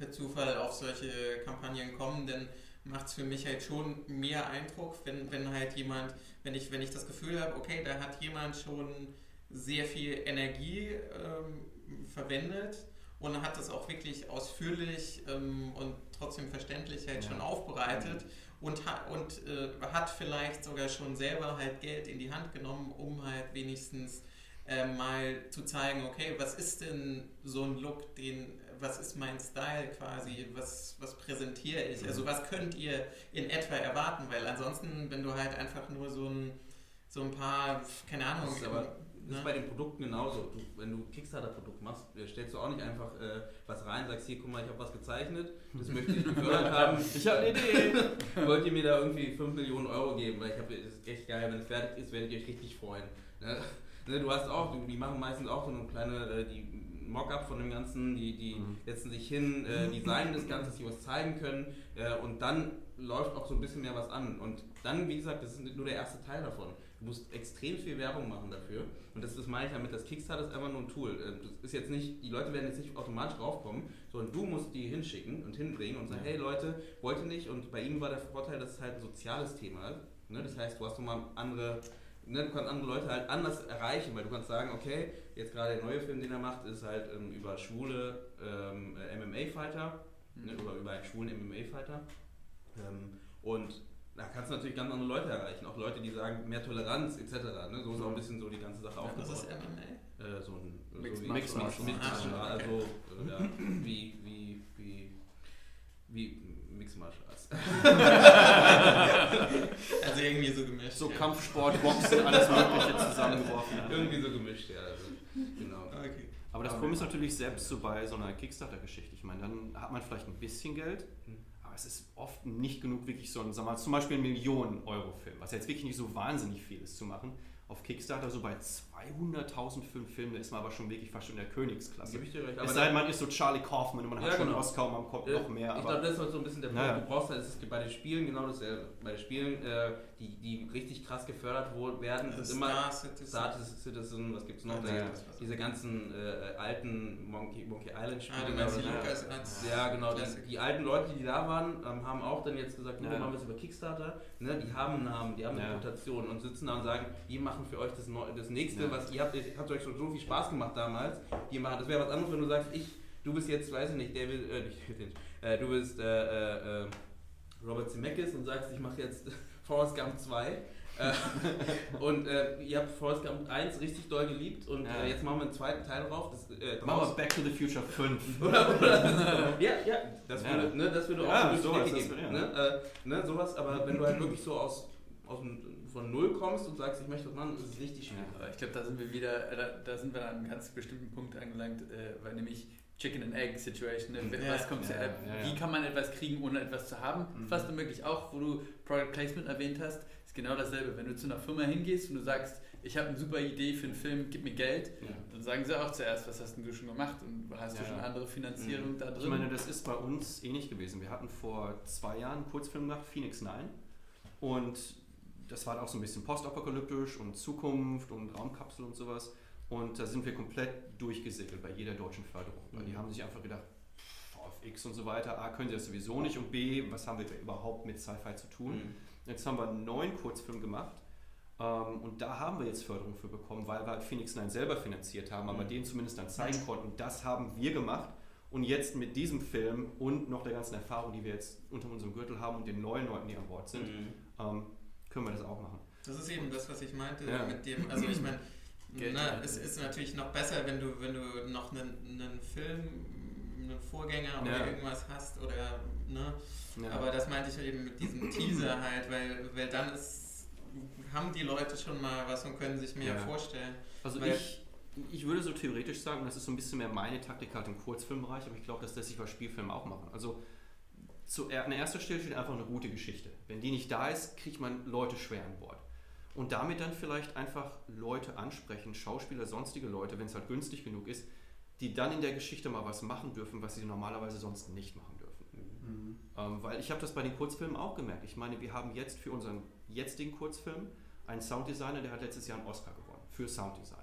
per Zufall auf solche Kampagnen komme, dann macht es für mich halt schon mehr Eindruck, wenn, wenn halt jemand, wenn ich, wenn ich das Gefühl habe, okay, da hat jemand schon sehr viel Energie ähm, verwendet und hat das auch wirklich ausführlich ähm, und trotzdem verständlich halt ja. schon aufbereitet mhm. und, ha und äh, hat vielleicht sogar schon selber halt Geld in die Hand genommen, um halt wenigstens äh, mal zu zeigen, okay, was ist denn so ein Look, den was ist mein Style quasi, was, was präsentiere ich, also mhm. was könnt ihr in etwa erwarten, weil ansonsten, wenn du halt einfach nur so ein, so ein paar, keine Ahnung, das ist, aber, das ist ne? bei den Produkten genauso. Du, wenn du Kickstarter-Produkt machst, stellst du auch nicht einfach äh, was rein, sagst hier, guck mal, ich habe was gezeichnet, das möchte ich gefördert haben. Ich habe eine Idee. Wollt ihr mir da irgendwie 5 Millionen Euro geben, weil ich habe, das ist echt geil, wenn es fertig ist, werdet ihr euch richtig freuen. Ne? ne du hast auch, die machen meistens auch so eine kleine, äh, die Mockup von dem Ganzen, die, die mhm. setzen sich hin, äh, designen das Ganze, dass sie was zeigen können äh, und dann läuft auch so ein bisschen mehr was an. Und dann, wie gesagt, das ist nur der erste Teil davon. Du musst extrem viel Werbung machen dafür. Und das, das meine ich damit, das Kickstarter ist einfach nur ein Tool. Äh, das ist jetzt nicht, die Leute werden jetzt nicht automatisch draufkommen, sondern du musst die hinschicken und hinbringen und sagen, hey Leute, wollt ihr nicht? Und bei ihm war der Vorteil, dass es halt ein soziales Thema ist. Ne? Das heißt, du hast nochmal andere ne, du kannst andere Leute halt anders erreichen, weil du kannst sagen, okay, jetzt gerade der neue Film, den er macht, ist halt ähm, über schwule ähm, äh, MMA-Fighter, mhm. ne, oder über einen schwulen MMA-Fighter. Ähm, und da kannst du natürlich ganz andere Leute erreichen, auch Leute, die sagen, mehr Toleranz etc. Ne? So ist auch ein bisschen so die ganze Sache ja, aufgebaut. Was ist MMA? Äh, so ein Mixed so Arts. Ah, okay. Also, äh, ja, wie, wie, wie, wie Mixed Martial. also irgendwie so gemischt. So ja. Kampfsport, Boxen, alles Mögliche zusammengeworfen. irgendwie so gemischt, ja. Also, genau. Okay. Aber das Problem ist natürlich selbst so bei so einer Kickstarter-Geschichte. Ich meine, dann hat man vielleicht ein bisschen Geld, hm. aber es ist oft nicht genug, wirklich so ein, sagen wir mal, zum Beispiel ein Millionen-Euro-Film, was jetzt wirklich nicht so wahnsinnig viel ist zu machen auf Kickstarter so bei 200.000 für einen Film, da ist man aber schon wirklich fast schon in der Königsklasse. Gib ich dir recht. es sei denn, man ist so Charlie Kaufman und man hat ja, schon genau. Oscar man kommt noch mehr. Ich glaube, das ist halt so ein bisschen der Punkt. Ja. Du brauchst halt, es ist bei den Spielen genau dasselbe. Bei den Spielen, äh, die, die richtig krass gefördert werden, sind immer Star Citizen. Star Citizen, was gibt es noch? Ja, diese ganzen äh, alten Monkey, Monkey Island Spiele. Ah, Lucas als ja, genau. Die, die, alten Leute, die da waren, ähm, haben auch dann jetzt gesagt, ja. machen wir es über Kickstarter. Ne? Die haben Namen, die haben eine Reputation und sitzen da und sagen, die machen für euch das, das nächste, was ihr habt, ihr habt euch schon so viel Spaß gemacht damals. Die machen, das wäre was anderes, wenn du sagst, ich, du bist jetzt, weiß ich nicht, David, äh, nicht äh, du bist äh, äh, äh, Robert Zemeckis und sagst, ich mache jetzt Forrest Gump 2. Äh, und äh, ihr habt Forrest Gump 1 richtig doll geliebt und ja. äh, jetzt machen wir einen zweiten Teil drauf. Das, äh, machen wir Back to the Future 5. oder, oder ja, ja, das würde, ja. Ne, das würde auch ja, sowas, geben. Ne? Äh, ne, sowas, aber wenn du halt wirklich so aus, aus dem von null kommst und sagst, ich möchte das machen, ist es richtig schwierig. Ja, ich glaube, da sind wir wieder, äh, da, da, sind wir an einem ganz bestimmten Punkt angelangt, äh, weil nämlich Chicken and Egg Situation. Ne? Ja, was kommt ja, zu, äh, wie kann man etwas kriegen, ohne etwas zu haben? Mhm. Fast unmöglich. Auch, wo du Product Placement erwähnt hast, ist genau dasselbe. Wenn du zu einer Firma hingehst und du sagst, ich habe eine super Idee für einen Film, gib mir Geld, dann sagen sie auch zuerst, was hast du schon gemacht und hast du schon andere Finanzierung mhm. da drin? Ich meine, das ist bei uns ähnlich gewesen. Wir hatten vor zwei Jahren einen Kurzfilm nach Phoenix 9 und das war auch so ein bisschen postapokalyptisch und Zukunft und Raumkapsel und sowas. Und da sind wir komplett durchgesegelt bei jeder deutschen Förderung. Weil die mhm. haben sich einfach gedacht, VFX und so weiter, A, können sie das sowieso nicht und B, was haben wir überhaupt mit Sci-Fi zu tun? Mhm. Jetzt haben wir einen neuen Kurzfilm gemacht ähm, und da haben wir jetzt Förderung für bekommen, weil wir halt Phoenix 9 selber finanziert haben, aber mhm. den zumindest dann zeigen konnten. Das haben wir gemacht. Und jetzt mit diesem Film und noch der ganzen Erfahrung, die wir jetzt unter unserem Gürtel haben und den neuen Leuten, die an Bord sind, mhm. ähm, können wir das auch machen. Das ist eben das, was ich meinte ja. mit dem, also ich meine, es ist natürlich noch besser, wenn du, wenn du noch einen, einen Film, einen Vorgänger oder ja. irgendwas hast oder, ne? Ja. Aber das meinte ich eben mit diesem Teaser halt, weil, weil dann ist, haben die Leute schon mal was und können sich mehr vorstellen. Also ich, ich würde so theoretisch sagen, das ist so ein bisschen mehr meine Taktik halt im Kurzfilmbereich, aber ich glaube, dass das sich bei Spielfilmen auch machen. Also zu, an erster Stelle steht einfach eine gute Geschichte. Wenn die nicht da ist, kriegt man Leute schwer an Bord. Und damit dann vielleicht einfach Leute ansprechen, Schauspieler, sonstige Leute, wenn es halt günstig genug ist, die dann in der Geschichte mal was machen dürfen, was sie normalerweise sonst nicht machen dürfen. Mhm. Ähm, weil ich habe das bei den Kurzfilmen auch gemerkt. Ich meine, wir haben jetzt für unseren jetzigen Kurzfilm einen Sounddesigner, der hat letztes Jahr einen Oscar gewonnen für Sounddesign.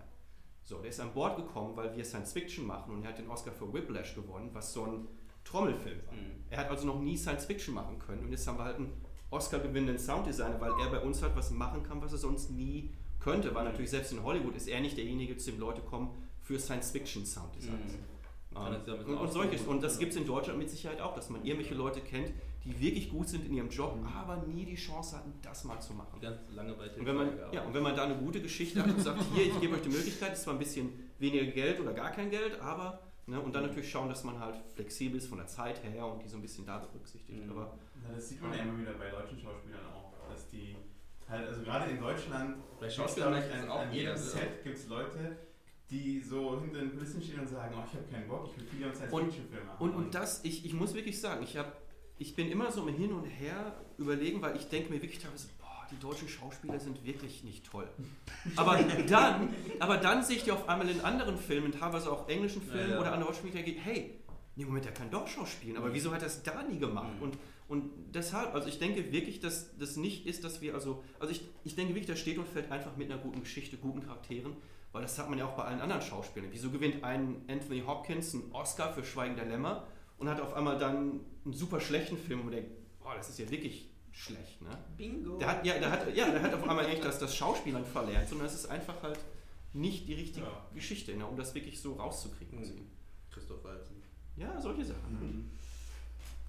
So, der ist an Bord gekommen, weil wir Science Fiction machen und er hat den Oscar für Whiplash gewonnen, was so ein Trommelfilm war. Mhm. Er hat also noch nie Science Fiction machen können und jetzt haben wir halt einen Oscar-gewinnenden Sounddesigner, weil er bei uns halt was machen kann, was er sonst nie könnte, weil natürlich selbst in Hollywood ist er nicht derjenige, zu dem Leute kommen für Science Fiction Sounddesigns. Mhm. Ähm, und, und solches. Und das gibt es in Deutschland mit Sicherheit auch, dass man irgendwelche Leute kennt, die wirklich gut sind in ihrem Job, mhm. aber nie die Chance hatten, das mal zu machen. Ganz lange bei und wenn man, ja, und wenn man da eine gute Geschichte hat und sagt, hier, ich gebe euch die Möglichkeit, ist zwar ein bisschen weniger Geld oder gar kein Geld, aber Ne? Und dann natürlich schauen, dass man halt flexibel ist von der Zeit her und die so ein bisschen da berücksichtigt. Mhm. Aber, ja, das sieht man ja immer wieder bei deutschen Schauspielern auch, dass die halt, also gerade in Deutschland, bei Schauspielern an, an jedem Set gibt es Leute, die so hinter den Kulissen stehen und sagen, oh, ich habe keinen Bock, ich will viel am Science-Fiction-Film machen. Und, und das, ich, ich muss wirklich sagen, ich, hab, ich bin immer so im Hin und Her überlegen, weil ich denke mir wirklich teilweise, die deutschen Schauspieler sind wirklich nicht toll. Aber dann, aber dann sehe ich die auf einmal in anderen Filmen, teilweise auch englischen Filmen ja, ja. oder anderen deutschen Filmen, hey, nee, Moment, der kann doch Schauspielen, aber wieso hat er es da nie gemacht? Mhm. Und, und deshalb, also ich denke wirklich, dass das nicht ist, dass wir, also, also ich, ich denke wirklich, das steht und fällt einfach mit einer guten Geschichte, guten Charakteren, weil das hat man ja auch bei allen anderen Schauspielern. Wieso gewinnt ein Anthony Hopkins einen Oscar für Schweigen der Lämmer und hat auf einmal dann einen super schlechten Film und denkt, boah, das ist ja wirklich schlecht. Ne? Bingo. Der hat, ja, der hat, ja, der hat auf einmal echt das, das Schauspielern verlernt, sondern es ist einfach halt nicht die richtige ja. Geschichte, ne, um das wirklich so rauszukriegen. Mhm. Christoph Walzen. Ja, solche Sachen. Mhm.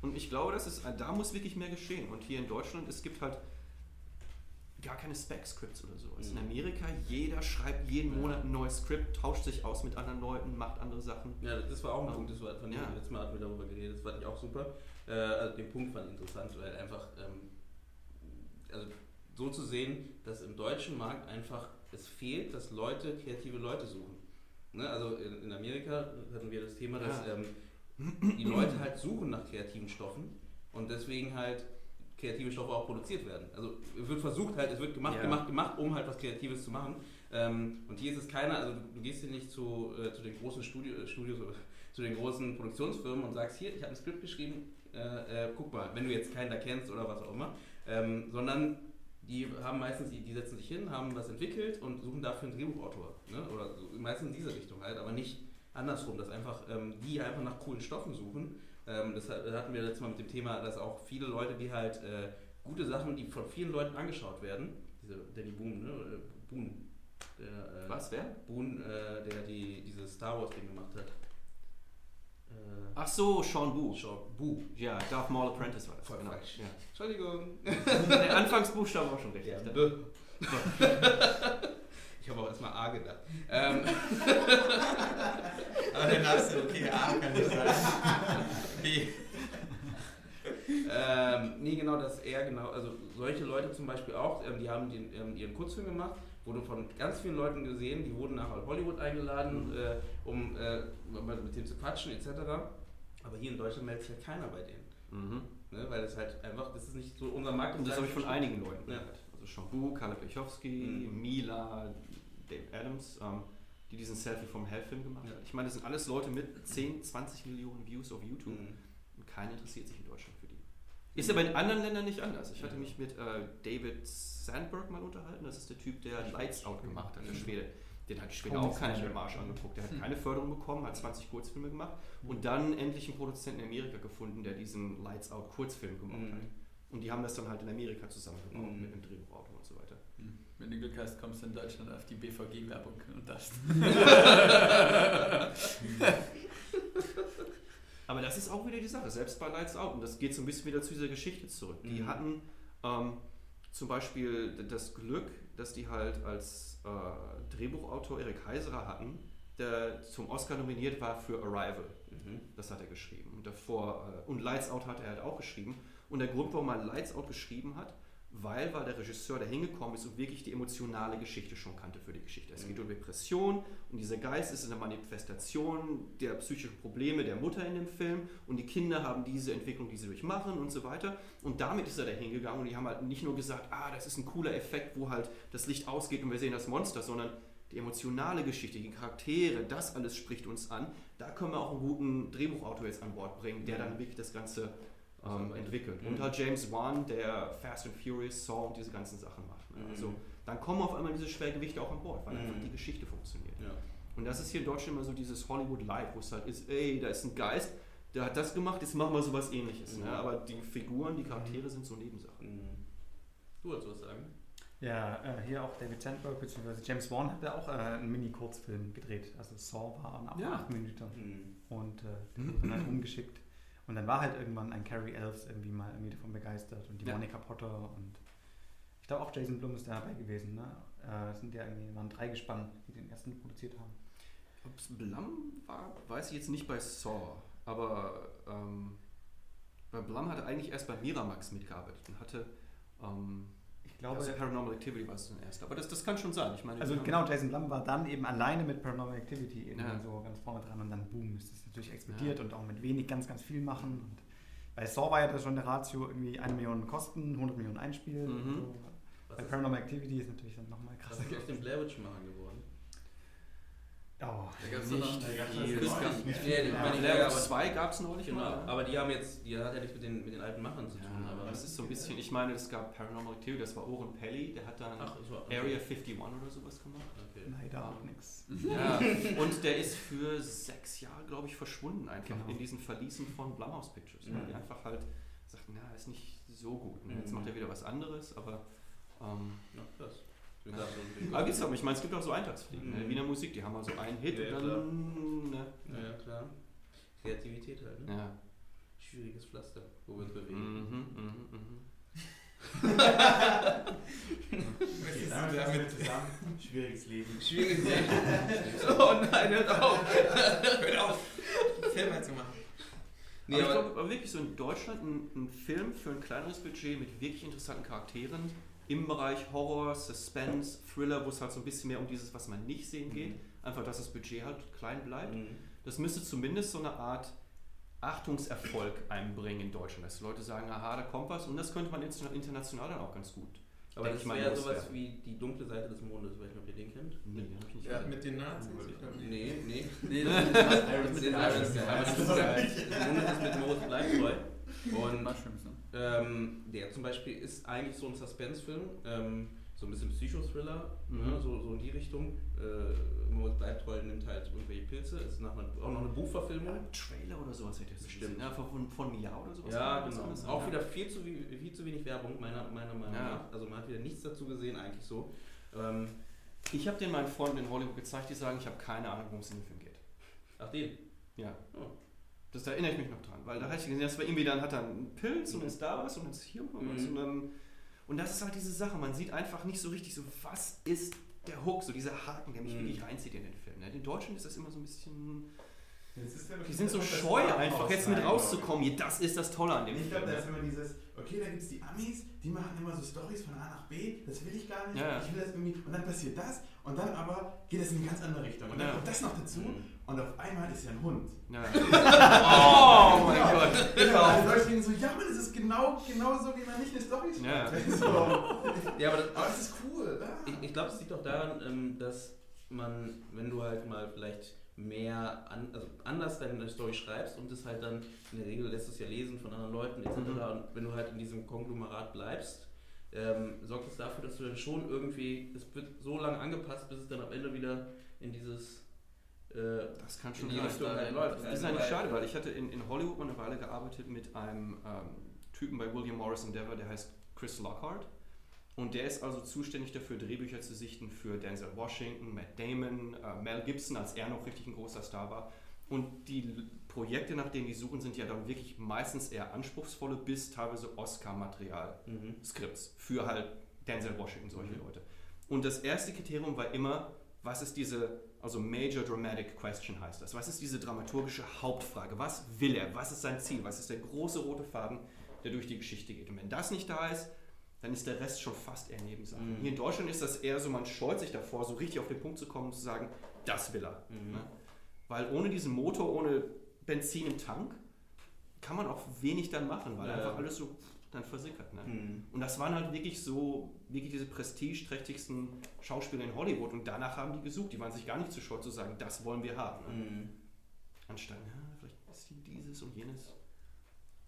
Und ich glaube, das ist, da muss wirklich mehr geschehen. Und hier in Deutschland, es gibt halt gar keine Spec-Scripts oder so. Also mhm. In Amerika, jeder schreibt jeden Monat ein neues Skript, tauscht sich aus mit anderen Leuten, macht andere Sachen. Ja, das war auch ein um, Punkt, das war, von dem ja. letztes Mal hatten wir darüber geredet, das fand ich auch super. Äh, also den Punkt fand ich interessant, weil einfach ähm, also so zu sehen, dass im deutschen Markt einfach es fehlt, dass Leute kreative Leute suchen. Ne? Also in, in, Amerika hatten wir das Thema, dass ja. ähm, die Leute halt suchen nach kreativen Stoffen und deswegen halt kreative Stoffe auch produziert werden. Also es wird versucht halt, es wird gemacht, ja. gemacht, gemacht, um halt was Kreatives zu machen. Ähm, und hier ist es keiner, also du, du gehst hier nicht zu, äh, zu den großen Studio, äh, Studios oder zu den großen Produktionsfirmen und sagst, hier, ich habe ein Skript geschrieben, äh, äh, guck mal, wenn du jetzt keinen da kennst oder was auch immer, ähm, sondern die haben meistens, die, die, setzen sich hin, haben was entwickelt und suchen dafür einen Drehbuchautor. Ne? Oder so, meistens in diese Richtung halt, aber nicht andersrum, dass einfach ähm, die einfach nach coolen Stoffen suchen. Ähm, das, hatten wir letztes Mal mit dem Thema, dass auch viele Leute, die halt äh, gute Sachen, die von vielen Leuten angeschaut werden, diese Danny Boone, ne? Boone. Der, äh, was, wer? Boone, äh, der die, dieses Star Wars Ding gemacht hat. Ach so, Sean Boo. Sean Boo. Ja, Darth Maul Apprentice war das. Voll genau. falsch. Ja. Entschuldigung. Der Anfangsbuchstabe war schon richtig. Ja, B. ich habe auch erstmal A gedacht. Ähm. Aber dann hast du, okay, A kann sein. B. ähm, nee, genau, dass er genau, also solche Leute zum Beispiel auch, ähm, die haben den, ähm, ihren Kurzfilm gemacht wurde von ganz vielen Leuten gesehen, die wurden nach Hollywood eingeladen, mhm. äh, um äh, mit denen zu quatschen etc. Aber hier in Deutschland meldet sich halt keiner bei denen. Mhm. Ne, weil das halt einfach, das ist nicht so unser Markt. Und das habe ich von einigen Leuten ja. gehört. Also Shampoo, Kalle Pechowski, mhm. Mila, Dave Adams, ähm, die diesen Selfie vom Hell-Film gemacht haben. Ich meine, das sind alles Leute mit 10, 20 Millionen Views auf YouTube mhm. und keiner interessiert sich in Deutschland. Ist aber in anderen Ländern nicht anders. Ich hatte mich mit äh, David Sandberg mal unterhalten. Das ist der Typ, der Lights Out gemacht hat, der Schwede. Den hat die Schwede auch keiner mit Marsch angeguckt. Der hat hm. keine Förderung bekommen, hat 20 Kurzfilme gemacht und dann endlich einen Produzenten in Amerika gefunden, der diesen Lights Out Kurzfilm gemacht mhm. hat. Und die haben das dann halt in Amerika zusammengebaut mhm. mit einem Drehbuchautor und so weiter. Wenn du Glück hast, kommst du in Deutschland auf die BVG-Werbung und das. Aber das ist auch wieder die Sache, selbst bei Lights Out. Und das geht so ein bisschen wieder zu dieser Geschichte zurück. Die mhm. hatten ähm, zum Beispiel das Glück, dass die halt als äh, Drehbuchautor Erik Heiserer hatten, der zum Oscar nominiert war für Arrival. Mhm. Das hat er geschrieben. Und davor, äh, und Lights Out hat er halt auch geschrieben. Und der Grund, warum er Lights Out geschrieben hat, weil, weil der Regisseur da hingekommen ist und wirklich die emotionale Geschichte schon kannte für die Geschichte. Es geht um Depression und dieser Geist ist eine Manifestation der psychischen Probleme der Mutter in dem Film und die Kinder haben diese Entwicklung, die sie durchmachen und so weiter. Und damit ist er da hingegangen und die haben halt nicht nur gesagt, ah, das ist ein cooler Effekt, wo halt das Licht ausgeht und wir sehen das Monster, sondern die emotionale Geschichte, die Charaktere, das alles spricht uns an. Da können wir auch einen guten Drehbuchautor jetzt an Bord bringen, der dann wirklich das Ganze ähm, entwickelt. Und halt James Wan, der Fast and Furious, Saw und diese ganzen Sachen macht. Ne? Also dann kommen auf einmal diese Schwergewichte auch an Bord, weil einfach die Geschichte funktioniert. Ja. Und das ist hier in Deutschland immer so dieses Hollywood Live, wo es halt ist, ey, da ist ein Geist, der hat das gemacht, jetzt machen wir sowas ähnliches. Ne? Aber die Figuren, die Charaktere sind so Nebensachen. Mhm. Du wolltest was sagen? Ja, äh, hier auch David Sandberg bzw. James Wan hat ja auch äh, einen Mini-Kurzfilm gedreht. Also Saw war ab Ja. acht Minuten Mhm. und äh, der wurde dann halt rumgeschickt. Und dann war halt irgendwann ein Carrie Elves irgendwie mal irgendwie davon begeistert und die Ja. Monica Potter und ich glaube auch Jason Blum ist da dabei gewesen. Ne? Äh, sind ja irgendwie waren drei gespannt, die den ersten produziert haben. Ob es Blum war, weiß ich jetzt nicht bei Saw, aber ähm, bei Blum hatte eigentlich erst bei Miramax mitgearbeitet und hatte ähm, Ich glaube, glaube, Paranormal Activity war es dann erst. Aber das, das kann schon sein. Ich meine, also genau, Jason Blum war dann eben alleine mit Paranormal Activity eben Ja. so ganz vorne dran und dann boom, ist das natürlich explodiert und auch mit wenig ganz, ganz viel machen. Und bei Saw war ja das schon eine Ratio irgendwie 1 Million Kosten, 100 Millionen Einspielen. Mhm. Und so. Was Bei Paranormal Activity ist natürlich dann nochmal was krasser. ist aus den Blair Witch Machern geworden? Oh, Da Nicht Da viel. das Es gab- nicht. Nee, die- Ja, Blair ja, 2 gab es neulich Genau, mal. aber die haben jetzt, die hat ja nichts mit den, mit den alten Machern zu tun. Ja, aber das ist so ein bisschen, ich meine, es gab Paranormal Activity, das war Oren Pelly, der hat dann Ach, so, okay. Area 51 oder sowas gemacht. Okay. leider auch nichts. Ja, und der ist für sechs Jahre, glaube ich, verschwunden einfach Genau. in diesen Verließen von Blumhouse Pictures. Weil Mhm. die einfach halt sagten, na, ist nicht so gut. Ne? Jetzt Mhm. macht er wieder was anderes, aber ähm, aber gibt's auch, ich meine, es gibt auch so Eintagsfliegen. Mhm. Ne? Wiener Musik, die haben mal so einen Hit Ja, und dann. Ne? Ja, ja, klar. Kreativität halt, ne? Ja. Schwieriges Pflaster, wo wir uns bewegen. Mhm, mhm, mhm. Okay, damit wir zusammen. Schwieriges Leben. Schwieriges Leben. oh nein, hört auf! Hört auf, Film halt zu machen. Nee, aber ich aber, glaube aber wirklich so in Deutschland ein, ein Film für ein kleineres Budget mit wirklich interessanten Charakteren im Bereich Horror, Suspense, Thriller, wo es halt so ein bisschen mehr um dieses, was man nicht sehen geht. Einfach, dass das Budget halt klein bleibt. Mhm. Das müsste zumindest so eine Art Achtungserfolg einbringen in Deutschland, dass die Leute sagen, aha, da kommt was und das könnte man jetzt international dann auch ganz gut. aber das wäre los sowas werden. wie die dunkle Seite des Mondes, ich weiß nicht, ob ihr den kennt. Nee, den hab ich nicht Ja, mit den Nazis? Ich glaub nicht. Nee, nee. Nee, das ist mit den den Iron Mushrooms. Sky. Ja, Das das ist ist geil. Das Mondes ist mit Moritz Bleibtreu. Und Mushrooms, ne? Ähm, der zum Beispiel ist eigentlich so ein Suspense-Film, ähm, so ein bisschen Psychothriller, Mhm. ne, so, so in die Richtung. Äh, Moritz Bleibtreu nimmt halt irgendwelche Pilze, ist nach einer, auch noch eine Buchverfilmung. Ein Trailer oder sowas hätte ich jetzt Bestimmt. gesehen. Ja, von, von Mia oder sowas. Ja, genau. Auch Ja. wieder viel zu, viel zu wenig Werbung, meiner, meiner Meinung Ja. nach. Also man hat wieder nichts dazu gesehen, eigentlich so. Ähm, Ich habe den meinen Freunden in Hollywood gezeigt, die sagen, ich habe keine Ahnung, worum es in dem Film geht. ach, den. Ja. Oh. Das da erinnere ich mich noch dran, weil da hatte ich gesehen, das war irgendwie, dann hat er einen Pilz und dann ist da was und dann ist hier was Mhm. und dann. Und das ist halt diese Sache, man sieht einfach nicht so richtig so, was ist der Hook, so dieser Haken, der mich Mhm. wirklich reinzieht in den Film. Ne? In Deutschland ist das immer so ein bisschen. Die sind so scheu, einfach jetzt mit rauszukommen. Ja, Das ist das Tolle an dem Ich Film. glaube, da ne? ist immer dieses, okay, da gibt es die Amis, die machen immer so Stories von A nach B, das will ich gar nicht, ja. ich will das irgendwie, und dann passiert das, und dann aber geht es in eine ganz andere Richtung. Und dann Ja. kommt das noch dazu, Mhm. Und auf einmal ist er ein Hund. Ja. oh mein Gott. Genau, und Leute denken so, ja, man, das ist genau, genau so, wie man nicht eine Story Ja. schreibt. So. Ja, aber das, Aber das ist cool. Ah. Ich, ich glaube, es liegt auch daran, ähm, dass man, wenn du halt mal vielleicht mehr an, also anders deine Story schreibst und es halt dann in der Regel lässt du es ja lesen von anderen Leuten etc. Mhm. Und wenn du halt in diesem Konglomerat bleibst, ähm, sorgt es dafür, dass du dann schon irgendwie, es wird so lange angepasst, bis es dann am Ende wieder in dieses Das kann in schon die sein. Richtung halt läuft. Das ist eigentlich schade, weil ich hatte in, in Hollywood mal eine Weile gearbeitet mit einem ähm, Typen bei William Morris Endeavor, der heißt Chris Lockhart. Und der ist also zuständig dafür, Drehbücher zu sichten für Denzel Washington, Matt Damon, äh, Mel Gibson, als er noch richtig ein großer Star war. Und die Projekte, nach denen die suchen, sind ja dann wirklich meistens eher anspruchsvolle bis teilweise Oscar-Material. Mhm. Für halt Denzel Washington, solche Mhm. Leute. Und das erste Kriterium war immer, was ist diese, also Major Dramatic Question heißt das, was ist diese dramaturgische Hauptfrage, was will er, was ist sein Ziel, was ist der große rote Faden, der durch die Geschichte geht. Und wenn das nicht da ist, dann ist der Rest schon fast eher Nebensache. Mhm. Hier in Deutschland ist das eher so, man scheut sich davor, so richtig auf den Punkt zu kommen und zu sagen, das will er. Mhm. Ne? Weil ohne diesen Motor, ohne Benzin im Tank, kann man auch wenig dann machen, weil Ja. einfach alles so dann versickert. Ne? Mhm. Und das waren halt wirklich so, wirklich diese prestigeträchtigsten Schauspieler in Hollywood. Und danach haben die gesucht. Die waren sich gar nicht zu scheu zu sagen, das wollen wir haben. Ne? Mhm. Anstatt, ja, vielleicht ein bisschen dieses und jenes.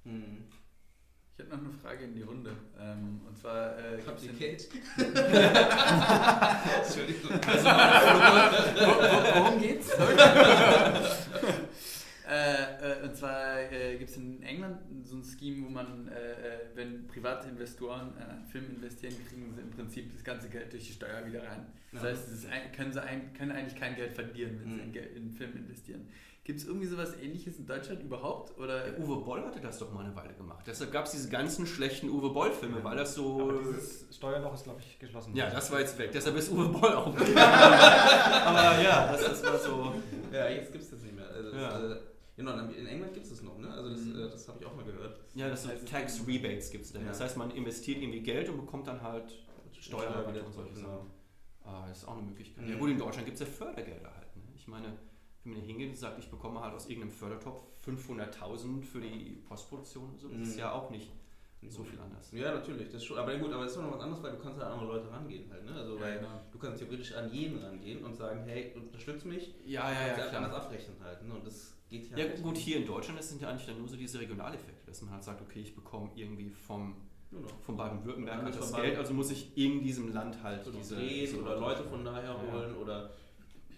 Mhm. Ich habe noch eine Frage in die Runde. Ähm, und zwar äh, Ich hab gibt's sie in- kennt. Entschuldigung. Wo- wo- Worum geht's? äh, äh, und zwar äh, gibt es in England so ein Scheme, wo man, äh, äh, wenn private Investoren in einen Film investieren, kriegen sie im Prinzip das ganze Geld durch die Steuer wieder rein. Das Ja. heißt, es ist ein, können sie ein, können eigentlich kein Geld verlieren, wenn sie Mhm. in, Geld, in einen Film investieren. Gibt es irgendwie sowas ähnliches in Deutschland überhaupt? Oder? Der Uwe Boll hatte das doch mal eine Weile gemacht. Deshalb gab es diese ganzen schlechten Uwe Boll-Filme, weil das so. Aber dieses Steuerloch ist, glaube ich, geschlossen. ja, das war jetzt weg. Deshalb ist Uwe Boll auch weg. Aber ja, das, das war so. Ja, jetzt gibt es das nicht mehr. Also Ja. Genau, in England gibt es das noch, ne? Also das, Mhm. äh, das habe ich auch mal gehört. Ja, das sind Tax Rebates gibt es denn. Das Ja. heißt, man investiert irgendwie Geld und bekommt dann halt Steuerrabatte und solche genau. Sachen. Ah, das ist auch eine Möglichkeit. Mhm. Ja gut, in Deutschland gibt es ja Fördergelder halt. Ne? Ich meine, wenn man hier hingeht und sagt, ich bekomme halt aus irgendeinem Fördertopf 500.000 für die Postproduktion, und so, das ist Mhm. ja auch nicht so viel anders. Ja, natürlich, das schon. Aber gut, aber das ist doch noch was anderes, weil du kannst halt an andere Leute rangehen halt, ne? Also weil genau. du kannst theoretisch an jeden rangehen und sagen, hey, unterstütz mich. Ja, ja, kannst ja, halt anders abrechnen halt, ne? Und das geht hier Ja halt gut, hier in Deutschland das sind ja eigentlich dann nur so diese Regionaleffekte, dass man halt sagt, okay, ich bekomme irgendwie vom, Genau. von Baden-Württemberg Ja, halt das Geld, also muss ich in diesem Land halt So diese, drehen diese oder Leute von daher Ja. holen oder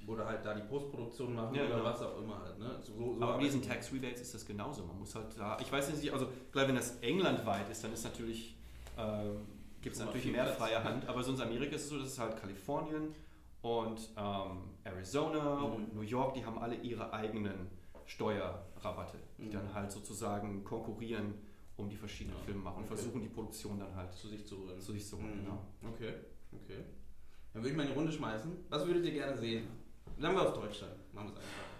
oder halt da die Postproduktion machen Ja, oder genau. was auch immer halt, ne? So, so Aber bei diesen Tax Rebates ist das genauso. Man muss halt da, ich weiß nicht, also klar, wenn das englandweit ist, dann ist natürlich, ähm, gibt es natürlich mehr Platz. freie Hand, aber sonst in Amerika ist es so, dass es halt Kalifornien und ähm, Arizona Mhm. und New York, die haben alle ihre eigenen Steuerrabatte, die Mhm. dann halt sozusagen konkurrieren um die verschiedenen Ja, Filme machen und okay. versuchen die Produktion dann halt zu sich zu holen. zu sich zu holen. Mhm. Genau. Okay, okay. Dann würde ich mal in die Runde schmeißen. Was würdet ihr gerne sehen? Sagen wir auf Deutschland. Machen wir es einfach.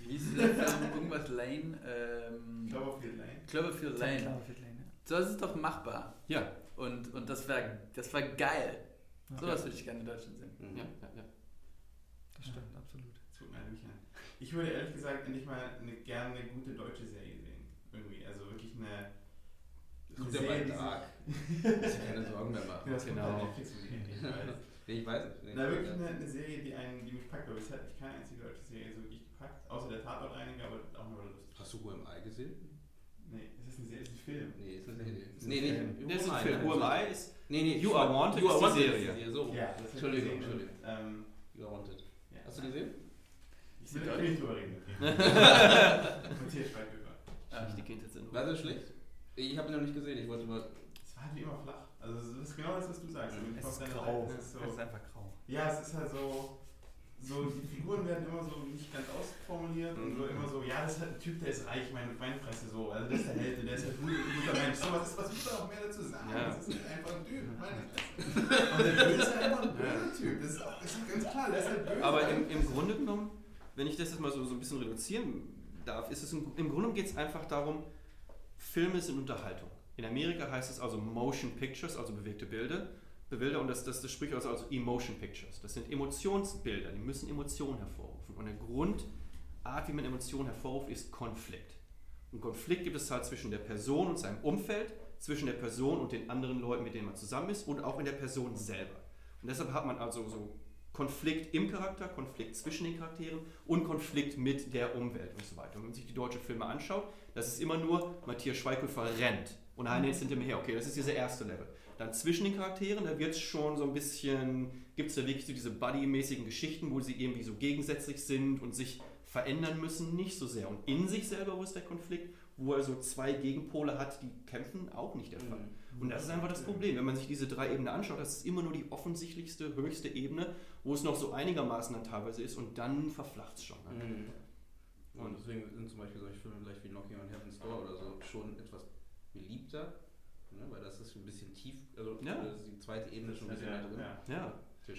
Wie hieß der Film? Irgendwas Lane? Ähm, Cloverfield Lane. Cloverfield Lane. Lane. Cloverfield Lane, ja. So, das ist doch machbar. Ja, Und, und das wäre das wär geil. Ja. Sowas würde ich gerne in Deutschland sehen. Mhm. ja, ja, ja. Das stimmt, absolut. Das tut mir ehrlich an. Ich würde ehrlich gesagt endlich mal eine, gerne eine gute deutsche Serie sehen. Irgendwie. Also wirklich eine. Das kommt ja bald Tag. Muss ich keine Sorgen mehr machen. Ja, das Genau. kommt Netflix ich weiß. Nee, ich weiß nicht. Nee, Na, wirklich eine, eine Serie, die, einen, die mich packt. Aber bisher hat mich keine einzige deutsche Serie so wirklich gepackt. Außer der Tatortreiniger, aber auch nur lustig. Hast du UMI gesehen? Nee, ist das eine Serie? Ist das ein Film? Nee, ist eine Serie. Ist Nee, nee. Das ist ein Film. nein. UMI ist Nee, nee. You Are Wanted You ist Are die Wanted Serie. ist die Serie. So. Ja, das Entschuldigung. Entschuldigung. Ähm, You Are Wanted. ja. Hast du gesehen? Ich will nicht drüber reden. Matthias Schweighöfer. die Kindheitserinnerung. War das schlecht? Ich habe ihn noch nicht gesehen. Ich wollte mal. Es war halt wie immer flach. Also, das ist genau das, was du sagst. Mhm. Es ist grau. Seite ist Es so, ist einfach grau. Ja, es ist halt so, so, die Figuren werden immer so nicht ganz ausformuliert und so immer so, ja, das ist halt ein Typ, der ist reich, meine Weinfresse so, also das ist der Held der ist ein guter, Mensch. So, was, ist, was muss da noch mehr dazu sagen? Ja. Das ist halt einfach ein Typ, meine Fresse. Und der Böse ist halt einfach ein böser Typ, das ist, auch, das ist ganz klar, der ist halt böse. Aber im, im Grunde genommen, wenn ich das jetzt mal so, so ein bisschen reduzieren darf, ist es im, im Grunde geht es einfach darum, Filme sind Unterhaltung. In Amerika heißt es also Motion Pictures, also bewegte Bilder. Bilder und das, das, das spricht also, also Emotion Pictures. Das sind Emotionsbilder, die müssen Emotionen hervorrufen. Und eine Grundart, wie man Emotionen hervorruft, ist Konflikt. Und Konflikt gibt es halt zwischen der Person und seinem Umfeld, zwischen der Person und den anderen Leuten, mit denen man zusammen ist und auch in der Person selber. Und deshalb hat man also so Konflikt im Charakter, Konflikt zwischen den Charakteren und Konflikt mit der Umwelt und so weiter. Und wenn man sich die deutschen Filme anschaut, das ist immer nur, Matthias Schweighöfer rennt und einer jetzt hinter mir her. Okay, das ist dieser erste Level. Dann zwischen den Charakteren, da wird es schon so ein bisschen, gibt es da wirklich so diese Buddy-mäßigen Geschichten, wo sie irgendwie so gegensätzlich sind und sich verändern müssen, nicht so sehr. Und in sich selber, wo ist der Konflikt, wo er so zwei Gegenpole hat, die kämpfen, auch nicht der Fall. Und das ist einfach das Problem. Wenn man sich diese drei Ebenen anschaut, das ist immer nur die offensichtlichste, höchste Ebene, wo es noch so einigermaßen dann teilweise ist und dann verflacht es schon. Ne? Mhm. Und deswegen sind zum Beispiel solche Filme vielleicht wie Knocking on Heaven's Door oder so schon etwas beliebter, ne? weil das ist ein bisschen tief, also Ja. da ist die zweite Ebene schon ein bisschen mehr drin. ja. Ja.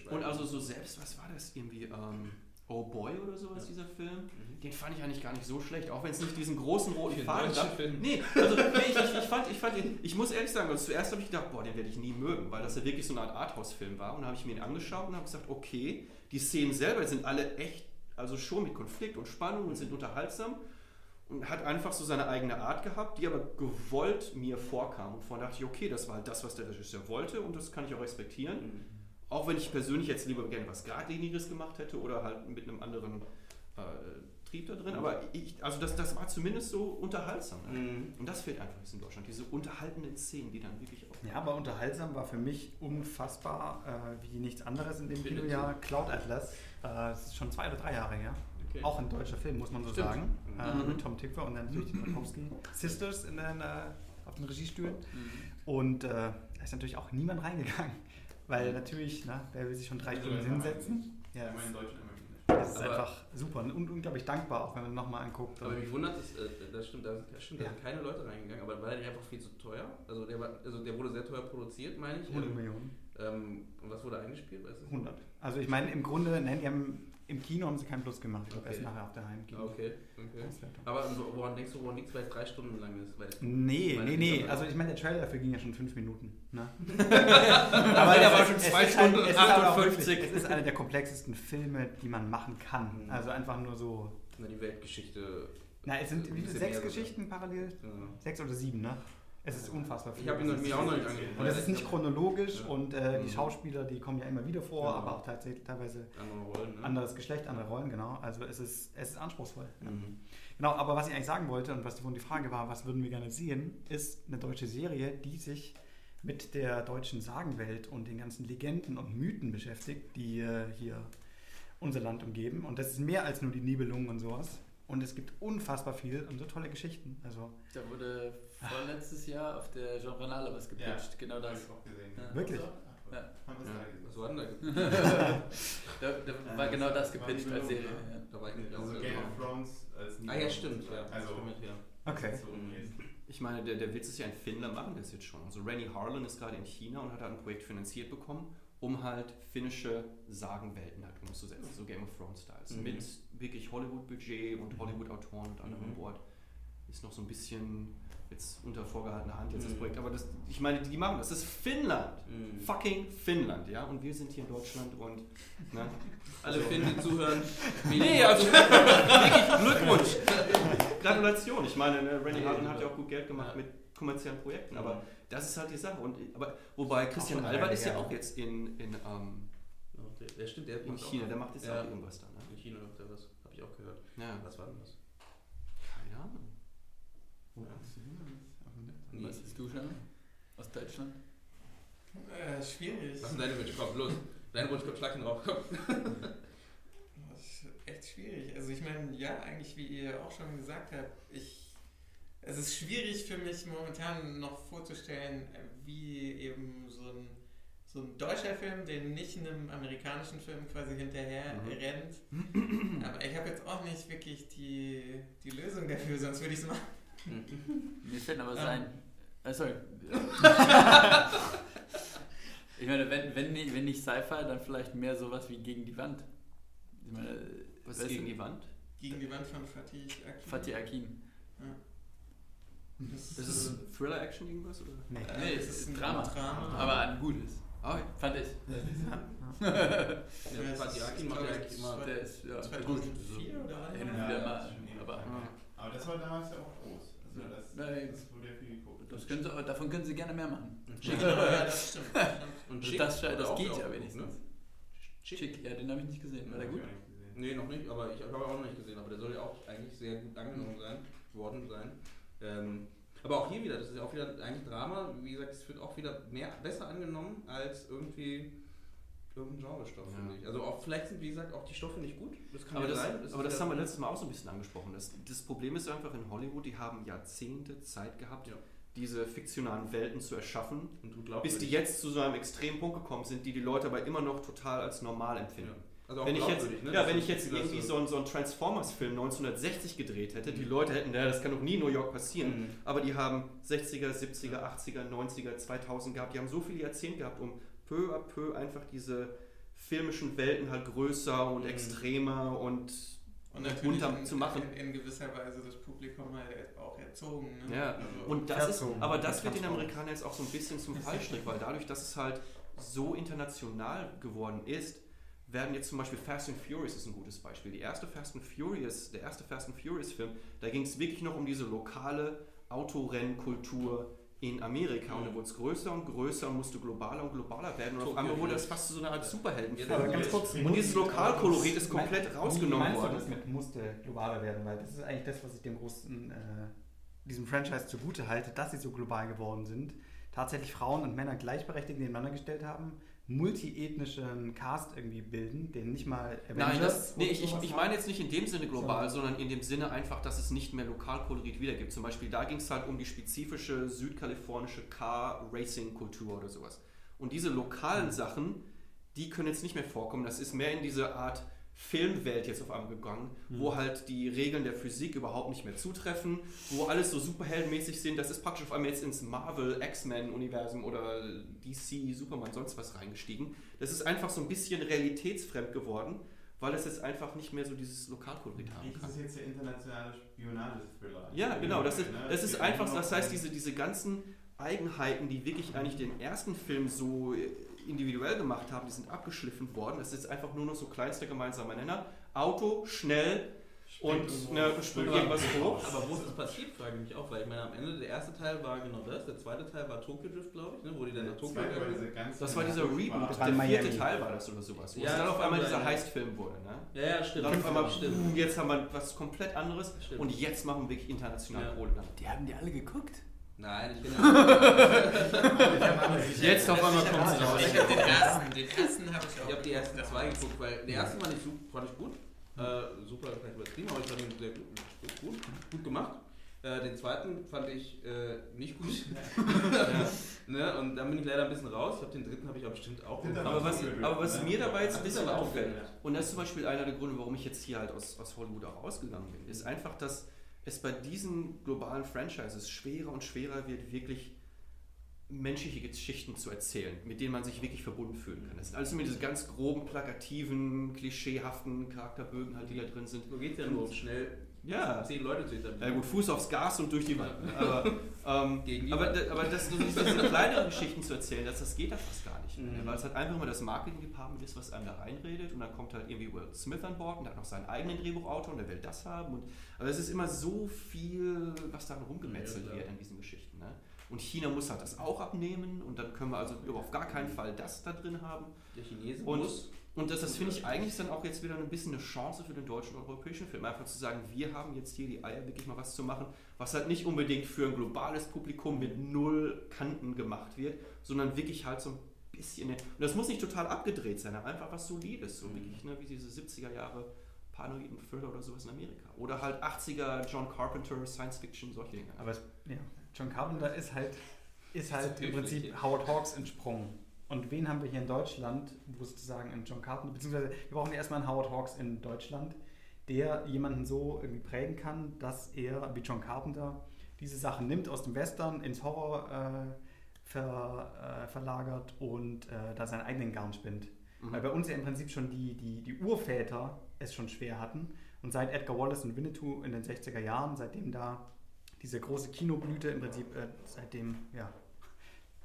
Und also so selbst, was war das irgendwie? Ähm, Oh Boy oder sowas, dieser Film. Den fand ich eigentlich gar nicht so schlecht, auch wenn es nicht diesen großen roten Faden gab. Nee, also nee, ich, ich, ich, fand, ich fand ihn, ich muss ehrlich sagen, also zuerst habe ich gedacht, boah, den werde ich nie mögen, weil das ja wirklich so eine Art Arthouse-Film war. Und dann habe ich mir ihn angeschaut und habe gesagt, okay, die Szenen selber sind alle echt, also schon mit Konflikt und Spannung und sind unterhaltsam und hat einfach so seine eigene Art gehabt, die aber gewollt mir vorkam. Und vorhin dachte ich, okay, das war halt das, was der Regisseur wollte und das kann ich auch respektieren. Auch wenn ich persönlich jetzt lieber gerne was Geradliniges gemacht hätte oder halt mit einem anderen äh, Trieb da drin. Aber ich, also das, das war zumindest so unterhaltsam. Ne? Mhm. Und das fehlt einfach jetzt in Deutschland, diese unterhaltenden Szenen, die dann wirklich auch. Ja, aber unterhaltsam war für mich unfassbar äh, wie nichts anderes in dem Kinojahr. Cloud Atlas, äh, das ist schon zwei oder drei Jahre her. Okay. Auch ein deutscher Film, muss man so Stimmt. sagen. Äh, Mhm. Mit Tom Tipper und dann natürlich die Tarkowski Sisters in den, äh, auf den Regiestühlen. Mhm. Und äh, da ist natürlich auch niemand reingegangen. Weil natürlich, ne, wer will sich schon drei Also, Stunden hinsetzen? Ja, Einmal in das, Deutsch, einmal in Englisch. das ist Aber- einfach super und unglaublich dankbar, auch wenn man nochmal anguckt. Aber mich wundert es, äh, das stimmt, da, das stimmt, da Ja. sind keine Leute reingegangen, aber war der einfach viel zu teuer? Also der, war, also der wurde sehr teuer produziert, meine ich. 100 Ähm, Millionen. ähm, und was wurde eingespielt? Weißt du? 100. Also ich meine, im Grunde, nein, die haben, im Kino haben sie keinen Plus gemacht. Ich glaube, Okay. erst nachher auf der Heimkino. Okay, okay. Aber wo- woran denkst du, woran nichts, weil es drei Stunden lang ist? Weil Nee, nee, nee. Also ich meine, der Trailer dafür ging ja schon fünf Minuten. Ne? Aber der war schon es zwei ist halt- Stunden auch 58. wirklich- Es ist einer der komplexesten Filme, die man machen kann. Mhm. Also einfach nur so. Na, die Weltgeschichte. Na, es sind sechs Geschichten parallel? Sechs oder sieben, ne? Es ist unfassbar viel. Ich habe ihn mir auch noch nicht angeguckt. Und es ist nicht chronologisch Ja. und äh, die Mhm. Schauspieler, die kommen ja immer wieder vor, Genau. aber auch tatsächlich teilweise Andere Rollen, ne? anderes Geschlecht, andere Rollen, genau. Also es ist, es ist anspruchsvoll. Ja. Mhm. Genau, aber was ich eigentlich sagen wollte und was die Frage war, was würden wir gerne sehen, ist eine deutsche Serie, die sich mit der deutschen Sagenwelt und den ganzen Legenden und Mythen beschäftigt, die äh, hier unser Land umgeben. Und das ist mehr als nur die Nibelungen und sowas. Und es gibt unfassbar viel und so tolle Geschichten. Also Da wurde vorletztes Jahr auf der Genrenale was gepitcht, genau Hab das. ich auch gesehen. Ja. Wirklich? Ja. Haben wir es Ja. da gesehen. Was war denn da? Da, da war Ja, genau das gepitcht als Serie. Ja. Da war ich nicht Also Game of Thrones als Ah ja, stimmt. Ja. Also, Stimmt, ja. Okay. so. Ich meine, der, der Witz ist ja, ein Finnler machen das jetzt schon. Also Rennie Harlan ist gerade in China und hat halt ein Projekt finanziert bekommen, um halt finnische Sagenwelten halt umzusetzen, so Game of Thrones Styles. Mhm. Mit wirklich Hollywood-Budget und Hollywood-Autoren und allem Mhm. an Bord. Ist noch so ein bisschen jetzt unter vorgehaltener Hand jetzt das Mhm. Projekt. Aber das, ich meine, die machen das. Das ist Finnland. Mhm. Fucking Finnland, ja. Und wir sind hier in Deutschland und. Ne? Alle Finnen, die zuhören. Nee, also wirklich Glückwunsch. Gratulation. Ich meine, ne, Nee, Harlan hat ja auch gut Geld gemacht Ja. mit kommerziellen Projekten, aber Mhm. das ist halt die Sache. Und, aber, wobei Christian Albert ist ja auch jetzt in, in, ähm, der, der stimmt, der in China, der macht jetzt Ja. auch irgendwas da. Ne? In China macht er was. Habe ich auch gehört. Ja, Was war denn das? keine Ahnung. Nee. Was bist du schon? Aus Deutschland? Äh, schwierig. Was sind deine Wünsche? Komm, los. Dein Wunsch kommt schlag ihn drauf. Komm. Das ist echt schwierig. Also ich meine, ja, eigentlich wie ihr auch schon gesagt habt, ich, es ist schwierig für mich momentan noch vorzustellen, wie eben so ein, so ein deutscher Film, der nicht einem amerikanischen Film quasi hinterher Mhm. rennt. Aber ich habe jetzt auch nicht wirklich die, die Lösung dafür, sonst würde ich es machen. Mir fällt aber Ähm. sein. Äh, sorry. ich meine, wenn, wenn, nicht, wenn nicht Sci-Fi, dann vielleicht mehr sowas wie gegen die Wand. Ich meine, Was weißt gegen du, die Wand? Gegen die Wand von Fatih Akin. Fatih Akin. Das, Das ist Thriller-Action irgendwas? Oder? Nee. Nee, es ist ein Drama. Drama. Aber ein gutes. Ah, Fand ich. Ja, Akin macht ja ich, eigentlich immer. Der ist ja 2004 gut. oder? Hin und wieder das mal. Aber. Aber das war damals ja auch groß. Also Ja. das, das wurde ja viel geguckt. das können sie, davon können sie gerne mehr machen. Schick. Genau, ja, das stimmt. Und Schick das, das geht ja wenigstens. geguckt, ne? Schick, ja, den habe ich nicht gesehen. War der gut? Nee, noch nicht, aber ich habe auch noch nicht gesehen. Aber der soll ja auch eigentlich sehr gut angenommen sein, worden sein. Ähm, aber auch hier wieder, das ist ja auch wieder eigentlich Drama. Wie gesagt, es wird auch wieder mehr, besser angenommen als irgendwie irgendein Genrestoff, Ja. finde ich. Also auch, vielleicht sind, wie gesagt, auch die Stoffe nicht gut. Das kann Aber ja das, sein. aber das haben wir letztes Mal auch so ein bisschen angesprochen. Das, das Problem ist einfach in Hollywood, die haben Jahrzehnte Zeit gehabt, Ja. diese fiktionalen Welten zu erschaffen, bis die jetzt zu so einem extremen Punkt gekommen sind, die die Leute aber immer noch total als normal empfinden. Also auch Wenn ich jetzt, ne? ja, Das wenn ich jetzt irgendwie so einen, so einen Transformers-Film 1960 gedreht hätte, die Mhm. Leute hätten, naja, das kann doch nie in New York passieren. Mhm. Aber die haben 60er, 70er, 80er, 90er, 2000 gehabt. Die haben so viele Jahrzehnte gehabt, um peu à peu einfach diese filmischen Welten halt größer und mhm. extremer und, und bunter in, zu machen. In, in, gewisser Weise das Publikum halt auch erzogen. Ne? Ja, also und das ist, aber das wird den Amerikanern jetzt auch so ein bisschen zum Fallstrick, weil dadurch, dass es halt so international geworden ist, werden jetzt zum Beispiel Fast and Furious ist ein gutes Beispiel. Die erste Fast and Furious, der erste Fast and Furious Film, da ging es wirklich noch um diese lokale Autorennkultur in Amerika. Und dann wurde es größer und größer und musste globaler und globaler werden. Und auf einmal wurde das fast so eine Art Superheldenfilm. Ja, ganz kurz, und dieses Lokalkolorit ist komplett rausgenommen worden. das mit musste globaler werden? Weil das ist eigentlich das, was ich dem großen, äh, diesem Franchise zugute halte, dass sie so global geworden sind. Tatsächlich Frauen und Männer gleichberechtigt nebeneinander gestellt haben multiethnischen Cast irgendwie bilden, den nicht mal Avengers Nein, das, nee, ich, ich, ich meine jetzt nicht in dem Sinne global, so. sondern in dem Sinne einfach, dass es nicht mehr Lokalkolorit wiedergibt. Zum Beispiel da ging es halt um die spezifische südkalifornische Car-Racing-Kultur oder sowas. Und diese lokalen mhm. Sachen, die können jetzt nicht mehr vorkommen. Das ist mehr in diese Art Filmwelt jetzt auf einmal gegangen, mhm. wo halt die Regeln der Physik überhaupt nicht mehr zutreffen, wo alles so superheldenmäßig sind. Das ist praktisch auf einmal jetzt ins Marvel, X-Men-Universum oder DC, Superman, sonst was reingestiegen. Das ist einfach so ein bisschen realitätsfremd geworden, weil es jetzt einfach nicht mehr so dieses Lokalkolorit haben kann. Das ist jetzt der internationale Spionage-Thriller. Ja, genau. Das ist, ne? das ist einfach, das heißt, diese, diese ganzen Eigenheiten, die wirklich eigentlich den ersten Film so individuell gemacht haben, die sind abgeschliffen worden. Es ist einfach nur noch so kleinster gemeinsamer Nenner. Auto, schnell und ne, springt irgendwas hoch. Aber wo ist das passiert, frage ich mich auch, weil ich meine, am Ende der erste Teil war genau das, der zweite Teil war Tokyo Drift, glaube ich, ne, wo die dann nach Tokyo gegangen Das war dieser Reboot, der vierte Miami. Teil war das oder sowas, wo ja, es dann auf einmal dieser Heist-Film wurde. Ne? Ja, ja, stimmt. Dann auf einmal, stimmt. jetzt haben wir was komplett anderes stimmt. und jetzt machen wir wirklich international ja. Kohle. Die haben die alle geguckt? Nein, ich bin Jetzt auf einmal kommt es raus. Ich habe den ersten, den ersten habe ich auch. Ich habe die ersten zwei geguckt, weil der erste fand ich, fand ich gut. Äh, super, vielleicht übertrieben, aber ich fand ihn sehr gut, gut, gut gemacht. Äh, den zweiten fand ich äh, nicht gut. ja. ne? Und dann bin ich leider ein bisschen raus. Ich glaube, den dritten habe ich auch bestimmt auch. Aber was, aber was mir dabei jetzt ein bisschen auffällt, und das ist zum Beispiel einer der Gründe, warum ich jetzt hier halt aus, aus Hollywood auch rausgegangen bin, ist einfach, dass es bei diesen globalen Franchises schwerer und schwerer wird, wirklich menschliche Geschichten zu erzählen, mit denen man sich wirklich verbunden fühlen kann. Das sind alles immer diese ganz groben, plakativen, klischeehaften Charakterbögen, halt, die da drin sind. So geht es ja nur schnell ja. zehn Leute zu etablieren. Ja gut, Fuß aufs Gas und durch die Wand. Aber, ähm, aber, aber das, diese kleineren Geschichten zu erzählen, das, das geht ja fast gar nicht. Mhm. Weil es halt einfach immer das Marketing-Department ist, was einem da reinredet und dann kommt halt irgendwie Will Smith an Bord und der hat noch seinen eigenen Drehbuchautor und der will das haben. Und, aber es ist immer so viel, was da rumgemetzelt ja, wird an diesen Geschichten. Ne? Und China muss halt das auch abnehmen und dann können wir also auf gar keinen Fall das da drin haben. Der Chinese und, muss und das, das finde ich eigentlich dann auch jetzt wieder ein bisschen eine Chance für den deutschen und europäischen Film. Einfach zu sagen, wir haben jetzt hier die Eier, wirklich mal was zu machen, was halt nicht unbedingt für ein globales Publikum mit null Kanten gemacht wird, sondern wirklich halt so ein bisschen. Und das muss nicht total abgedreht sein, aber einfach was Solides, so wirklich, ne, wie diese 70er Jahre paranoiden Thriller oder sowas in Amerika. Oder halt 80er John Carpenter, Science Fiction, solche Dinge. Aber es, ja, John Carpenter ist halt, ist halt im Prinzip Howard Hawks entsprungen. Und wen haben wir hier in Deutschland, wo sozusagen ein John Carpenter, beziehungsweise wir brauchen erstmal einen Howard Hawks in Deutschland, der jemanden so irgendwie prägen kann, dass er, wie John Carpenter, diese Sachen nimmt aus dem Western ins Horror äh, ver, äh, verlagert und äh, da seinen eigenen Garn spinnt. Mhm. Weil bei uns ja im Prinzip schon die, die, die Urväter es schon schwer hatten. Und seit Edgar Wallace und Winnetou in den 60er Jahren, seitdem da diese große Kinoblüte im Prinzip, äh, seitdem, ja,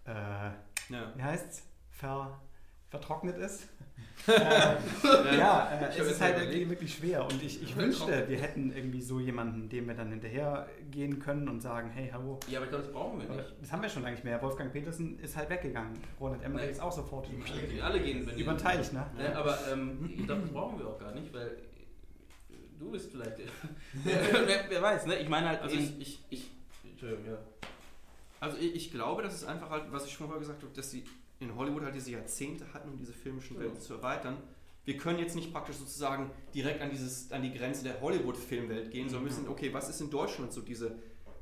äh, ja. wie heißt's? Ver, vertrocknet ist. äh, ja, äh, es ist halt irgendwie wirklich schwer. Und ich, ich wünschte, wir hätten irgendwie so jemanden, dem wir dann hinterher gehen können und sagen, hey, hallo. Ja, aber ich glaube, das brauchen wir nicht. Das haben wir schon lange nicht mehr. Wolfgang Petersen ist halt weggegangen. Ronald Emmerich nee. ist auch sofort die Alle gehen wenn über den Teich, ne? Ja, aber ähm, ich glaube, das brauchen wir auch gar nicht, weil du bist vielleicht. wer, wer, weiß, ne? Ich meine halt. Also ich, ich, ich Entschuldigung, ja. Also ich, ich glaube, das ist einfach halt, was ich schon mal gesagt habe, dass sie in Hollywood halt diese Jahrzehnte hatten, um diese filmischen Welten ja. zu erweitern. Wir können jetzt nicht praktisch sozusagen direkt an, dieses, an die Grenze der Hollywood-Filmwelt gehen, sondern müssen, okay, was ist in Deutschland so diese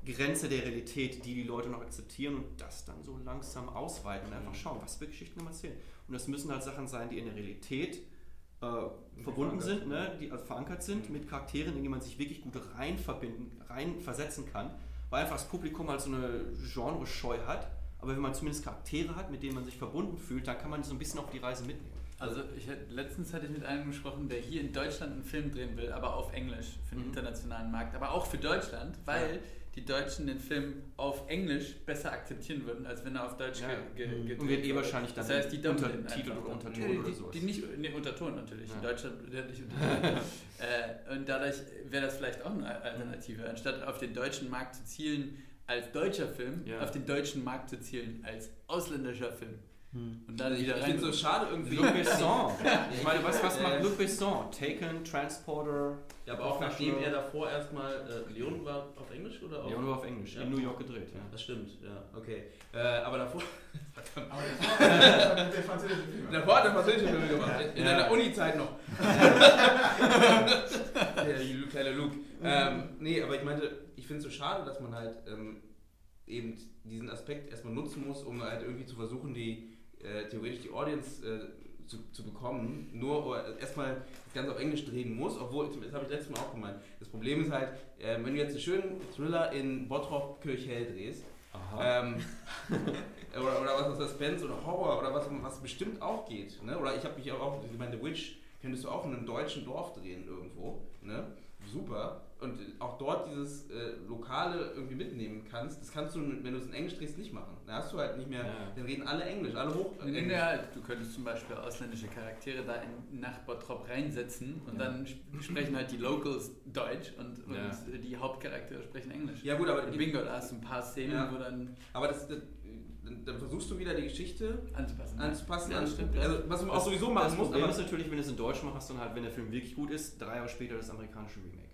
Grenze der Realität, die die Leute noch akzeptieren und das dann so langsam ausweiten und einfach mhm. schauen, was für Geschichten wir erzählen. Und das müssen halt Sachen sein, die in der Realität äh, verbunden sind, ne, die also verankert sind, mhm. mit Charakteren, in die man sich wirklich gut rein verbinden, rein versetzen kann, weil einfach das Publikum halt so eine Genrescheu hat aber wenn man zumindest Charaktere hat, mit denen man sich verbunden fühlt, dann kann man so ein bisschen auf die Reise mitnehmen. Also ich, letztens hatte ich mit einem gesprochen, der hier in Deutschland einen Film drehen will, aber auf Englisch für den Mhm. internationalen Markt, aber auch für Deutschland, weil die Deutschen den Film auf Englisch besser akzeptieren würden, als wenn er auf Deutsch Ja. ge ge Mhm. gedreht Und wird eh wahrscheinlich dann das heißt, die Untertitel oder. Unterton oder die, sowas. Die nicht, nee, Unterton natürlich. Ja. In Deutschland wird nicht Unterton. äh, und dadurch wäre das vielleicht auch eine Alternative, anstatt auf den deutschen Markt zu zielen als deutscher Film, Ja. auf den deutschen Markt zu zielen als ausländischer Film. Hm. Und dann ich wieder ich rein. finde es so schade irgendwie. Luc Besson. Ich meine, was, was Äh, macht Luc Besson? Taken, Transporter. Ja, aber auch nachdem er davor erstmal. Äh, Leon war auf Englisch oder auf? Leon war auf Englisch, Ja. in New York gedreht. Ja. Das stimmt, ja, okay. Äh, aber davor. Aber das war der französische Film. davor hat er französische Filme gemacht. In Ja. seiner Uni-Zeit noch. Der Lu- kleine Luke. Ähm, nee, aber ich meinte, ich finde es so schade, dass man halt ähm, eben diesen Aspekt erstmal nutzen muss, um halt irgendwie zu versuchen, die äh, theoretisch die Audience äh, zu, zu bekommen, nur oder erstmal das Ganze auf Englisch drehen muss, obwohl, das habe ich letztes Mal auch gemeint, das Problem ist halt, äh, wenn du jetzt einen schönen Thriller in Bottrop Kirchhell drehst, ähm, oder, oder was ist Suspense oder Horror oder was, was bestimmt auch geht. Ne? Oder ich habe mich auch, ich meine, The Witch könntest du auch in einem deutschen Dorf drehen irgendwo. Ne? Super. Und auch dort dieses äh, Lokale irgendwie mitnehmen kannst, das kannst du, wenn du es in Englisch drehst, nicht machen. Da hast du halt nicht mehr, Ja. dann reden alle Englisch, alle hoch. Nee, Englisch. halt. Du könntest zum Beispiel ausländische Charaktere da in, nach Bottrop reinsetzen und dann sp sprechen halt die Locals Deutsch und, und Ja. die Hauptcharaktere sprechen Englisch. Ja gut, aber, Bingo, da hast du ein paar Szenen, Ja. wo dann aber das, das, dann, dann versuchst du wieder die Geschichte anzupassen. anzupassen. Ja, an, stimmt, ja. also, was du auch sowieso machen das musst, Problem aber ist natürlich, wenn du es in Deutsch machst, dann halt, wenn der Film wirklich gut ist, drei Jahre später das amerikanische Remake.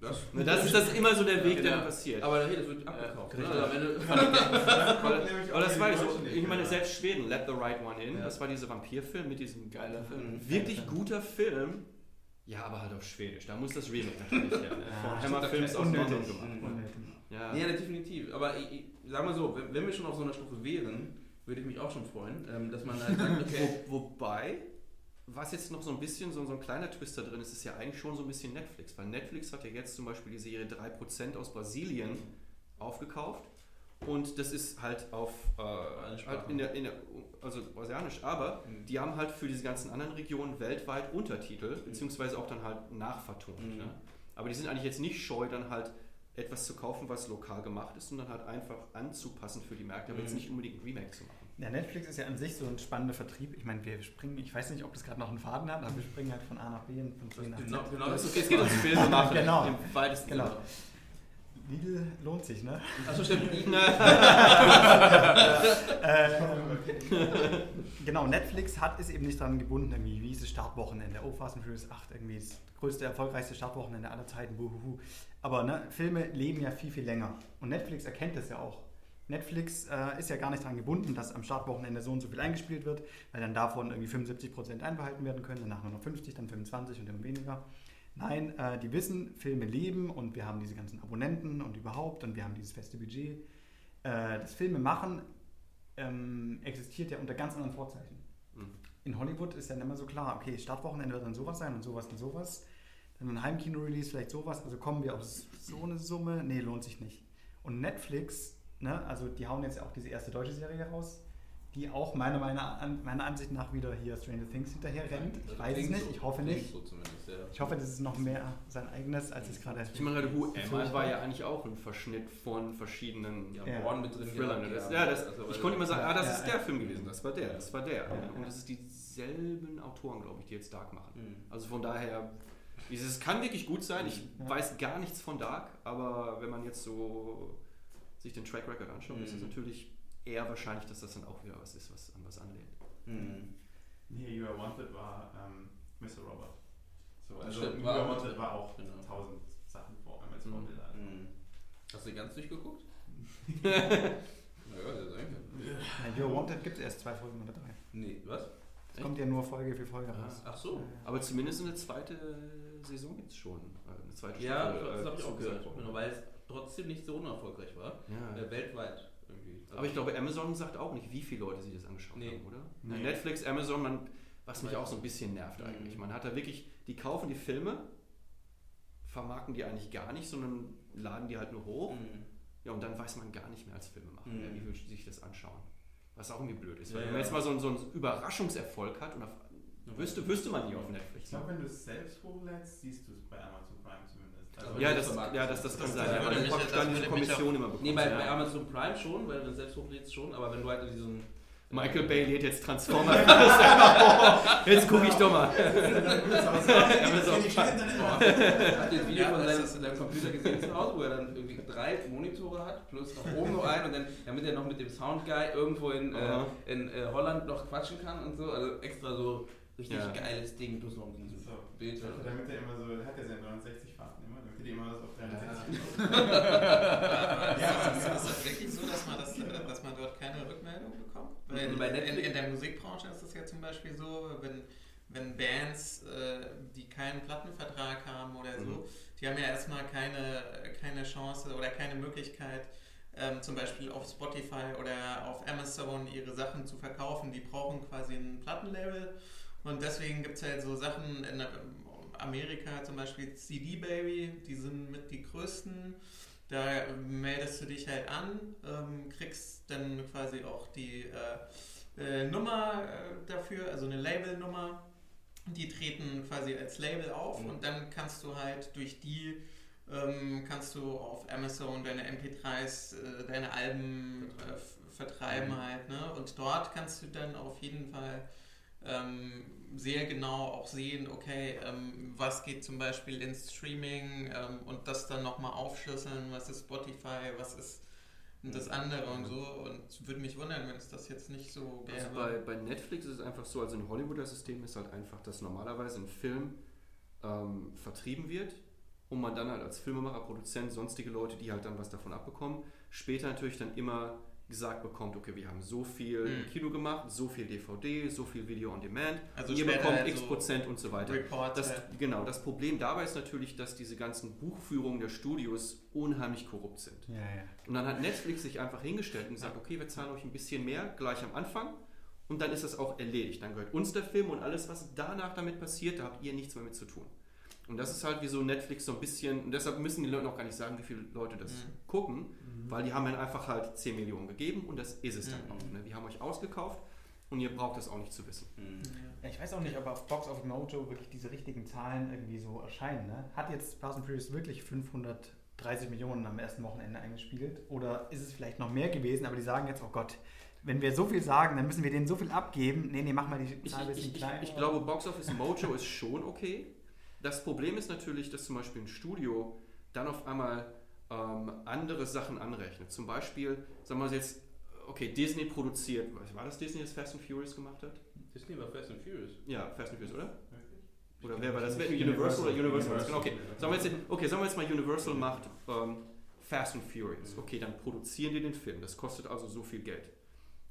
das, Ne, Das ist das immer so der Weg, der Genau. dann passiert. aber hey, das wird abgekauft. Ja, ne? Also am Ende, Weil, aber das war ja so, ich meine, selbst Schweden, Let the Right One In, Ja. das war dieser Vampirfilm mit diesem Geiler Film. Mhm. wirklich guter Film. Ja, aber halt auf Schwedisch. Da muss das Remake natürlich her. Von Hammer Films aus ist London unnötig. gemacht. Mhm. Ja. Ja, definitiv. Aber ich, ich sag mal so, wenn, wenn wir schon auf so einer Stufe wären, würde ich mich auch schon freuen, ähm, dass man halt sagt, okay, Wo, wobei, was jetzt noch so ein bisschen so, so ein kleiner Twist da drin ist, ist ja eigentlich schon so ein bisschen Netflix. Weil Netflix hat ja jetzt zum Beispiel die Serie 3% aus Brasilien aufgekauft. Und das ist halt auf, äh, halt in der, in der, also brasilianisch, aber Mhm. die haben halt für diese ganzen anderen Regionen weltweit Untertitel, beziehungsweise auch dann halt nachvertont. Mhm. Ne? Aber die sind eigentlich jetzt nicht scheu, dann halt etwas zu kaufen, was lokal gemacht ist und dann halt einfach anzupassen für die Märkte, aber jetzt Mhm. nicht unbedingt ein Remake zu machen. Ja, Netflix ist ja an sich so ein spannender Vertrieb. Ich meine, wir springen, ich weiß nicht, ob das gerade noch einen Faden hat, aber wir springen halt von A nach B und von C nach Z. genau, genau das ist Es geht ums Filme machen. Genau. Im weitesten Genau. Sinne. Lidl lohnt sich, ne? Achso, stimmt. Ähm, genau, Netflix hat es eben nicht daran gebunden, irgendwie, wie ist das Startwochenende? Oh, Fast and Furious 8, irgendwie das größte, erfolgreichste Startwochenende aller Zeiten, buhuhu. Aber ne, Filme leben ja viel, viel länger. Und Netflix erkennt das ja auch. Netflix äh, ist ja gar nicht daran gebunden, dass am Startwochenende so und so viel eingespielt wird, weil dann davon irgendwie 75% einbehalten werden können, danach nur noch 50, dann 25 und immer weniger. Nein, äh, die wissen, Filme leben und wir haben diese ganzen Abonnenten und überhaupt und wir haben dieses feste Budget. Äh, das Filme machen ähm, existiert ja unter ganz anderen Vorzeichen. Mhm. In Hollywood ist ja immer so klar, okay, Startwochenende wird dann sowas sein und sowas und sowas. Dann ein Heimkino-Release vielleicht sowas. Also kommen wir auf so eine Summe? Nee, lohnt sich nicht. Und Netflix, ne, also die hauen jetzt ja auch diese erste deutsche Serie raus, die auch meiner, meiner, meiner Ansicht nach wieder hier Stranger Things hinterher rennt. Ich weiß es nicht, ich hoffe nicht. So zumindest, ja. Ich hoffe, das ist noch mehr sein eigenes, als es gerade Ich meine, gerade Who Am war ja eigentlich auch ein Verschnitt von verschiedenen Ja. Born mit drin. Thrillern. Das, ja. das, Also, ich konnte immer sagen, ah, das ist der Film gewesen, das war der, das war der. Und es ist dieselben Autoren, glaube ich, die jetzt Dark machen. Mhm. Also von daher, dieses kann wirklich gut sein. Ich weiß gar nichts von Dark, aber wenn man jetzt so sich den Track Record anschaut, ist es Mhm. natürlich eher wahrscheinlich, dass das dann auch wieder was ist, was an was anlehnt. Mhm. Nee, You Are Wanted war ähm, Mr. Robert. So, also Stimmt, You Are Wanted war auch genau. tausend Sachen vor allem als Mhm. Vorbilder. Mhm. Hast du die ganz durchgeguckt? naja, das sein können. Ja, You're Wanted gibt es erst zwei Folgen oder drei. Nee, was? Es kommt ja nur Folge für Folge Ah. raus. Ach so. Aber zumindest eine zweite Saison jetzt schon. äh, Eine zweite Ja, Staffel, das äh, habe ich auch gehört. Genau, weil es trotzdem nicht so unerfolgreich war. Ja. Äh, weltweit. Aber ich glaube, Amazon sagt auch nicht, wie viele Leute sich das angeschaut Nee. haben, oder? Nee. Netflix, Amazon, man, was mich auch so ein bisschen nervt Mhm. eigentlich. Man hat da wirklich, die kaufen die Filme, vermarkten die eigentlich gar nicht, sondern laden die halt nur hoch. Mhm. Ja, und dann weiß man gar nicht mehr als Filmemacher, Mhm. mehr, wie will sich das anschauen. Was auch irgendwie blöd ist. Ja, Weil wenn ja. man jetzt mal so, einen- so einen Überraschungserfolg hat und auf, Ja. Wüsste, wüsste man nie auf Netflix. Ich glaube, wenn du es selbst hochlädst, siehst du es bei Amazon Prime. Also Ja, das, ja, das, das kann das sein. Ja, du mich- praktisch dann diese Kommission immer bekommst. Nee, bei, ja. bei Amazon Prime schon, weil du dann selbst hochlädst schon, aber wenn du halt in diesem. Michael Bay lädt jetzt Transformer. jetzt gucke ich doch mal. hat das Video Ja, von seinem, Computer gesehen zu Hause, wo er dann irgendwie drei Monitore hat, plus nach oben noch einen und dann, damit er noch mit dem Soundguy irgendwo in, äh, in äh, Holland noch quatschen kann und so. Also extra so richtig Ja. geiles Ding, plus noch ein So. Bild. Damit er immer so, hat ja seine 69 Fahrten er immer was auf 360 Ja, ist, ist das wirklich so, dass man, das, dass man dort keine Rückmeldung bekommt? Weil Also in, in der Musikbranche ist es ja zum Beispiel so, wenn, wenn Bands, äh, die keinen Plattenvertrag haben oder so, Mhm. die haben ja erstmal keine, keine Chance oder keine Möglichkeit, ähm, zum Beispiel auf Spotify oder auf Amazon ihre Sachen zu verkaufen. Die brauchen quasi ein Plattenlabel und deswegen gibt es halt so Sachen in Amerika, zum Beispiel CD Baby, die sind mit die größten. Da meldest du dich halt an, ähm, kriegst dann quasi auch die äh, äh, Nummer äh, dafür, also eine Labelnummer. Die treten quasi als Label auf Mhm. und dann kannst du halt durch die ähm, kannst du auf Amazon deine MP3s, äh, deine Alben äh, vertreiben Mhm. halt, ne? Und dort kannst du dann auf jeden Fall ähm, sehr genau auch sehen, okay, ähm, was geht zum Beispiel ins Streaming ähm, und das dann nochmal aufschlüsseln, was ist Spotify, was ist das andere und so. Und würde mich wundern, wenn es das jetzt nicht so Also wäre. bei, bei Netflix ist es einfach so, also ein Hollywooder System ist halt einfach, dass normalerweise ein Film ähm, vertrieben wird und man dann halt als Filmemacher, Produzent, sonstige Leute, die halt dann was davon abbekommen, später natürlich dann immer gesagt bekommt, okay, wir haben so viel Mhm. Kino gemacht, so viel DVD, so viel Video on Demand, Also ihr bekommt halt x so Prozent und so weiter. Reports Das, halt. genau, das Problem dabei ist natürlich, dass diese ganzen Buchführungen der Studios unheimlich korrupt sind. Ja, ja. Und dann hat Netflix sich einfach hingestellt und gesagt, okay, wir zahlen euch ein bisschen mehr gleich am Anfang und dann ist das auch erledigt. Dann gehört uns der Film und alles, was danach damit passiert, da habt ihr nichts mehr mit zu tun. Und das ist halt wie so Netflix so ein bisschen, und deshalb müssen die Leute noch gar nicht sagen, wie viele Leute das Mhm. gucken, weil die haben dann einfach halt 10 Millionen gegeben und das ist es dann Mhm. auch. Ne? Wir haben euch ausgekauft und ihr braucht das auch nicht zu wissen. Mhm. Ja, Ich weiß auch nicht, ob auf Box of Mojo wirklich diese richtigen Zahlen irgendwie so erscheinen. Ne? Hat jetzt Fast and Furious wirklich 530 Millionen am ersten Wochenende eingespielt? Oder ist es vielleicht noch mehr gewesen, aber die sagen jetzt, oh Gott, wenn wir so viel sagen, dann müssen wir denen so viel abgeben. Nee, nee, mach mal die Ich, Zahl ein ich, bisschen ich, kleiner. ich glaube, Box Office Mojo ist schon okay. Das Problem ist natürlich, dass zum Beispiel ein Studio dann auf einmal ähm, andere Sachen anrechnet. Zum Beispiel, sagen wir jetzt, okay, Disney produziert, war das Disney, das Fast and Furious gemacht hat? Disney war Fast and Furious. Ja, Fast and Furious, oder? Wirklich? Oder wer war das? Wer- Universal oder Universal? Genau, okay. Sagen wir jetzt, okay, sagen wir jetzt mal, Universal macht ähm, Fast and Furious. Okay, dann produzieren die den Film. Das kostet also so viel Geld.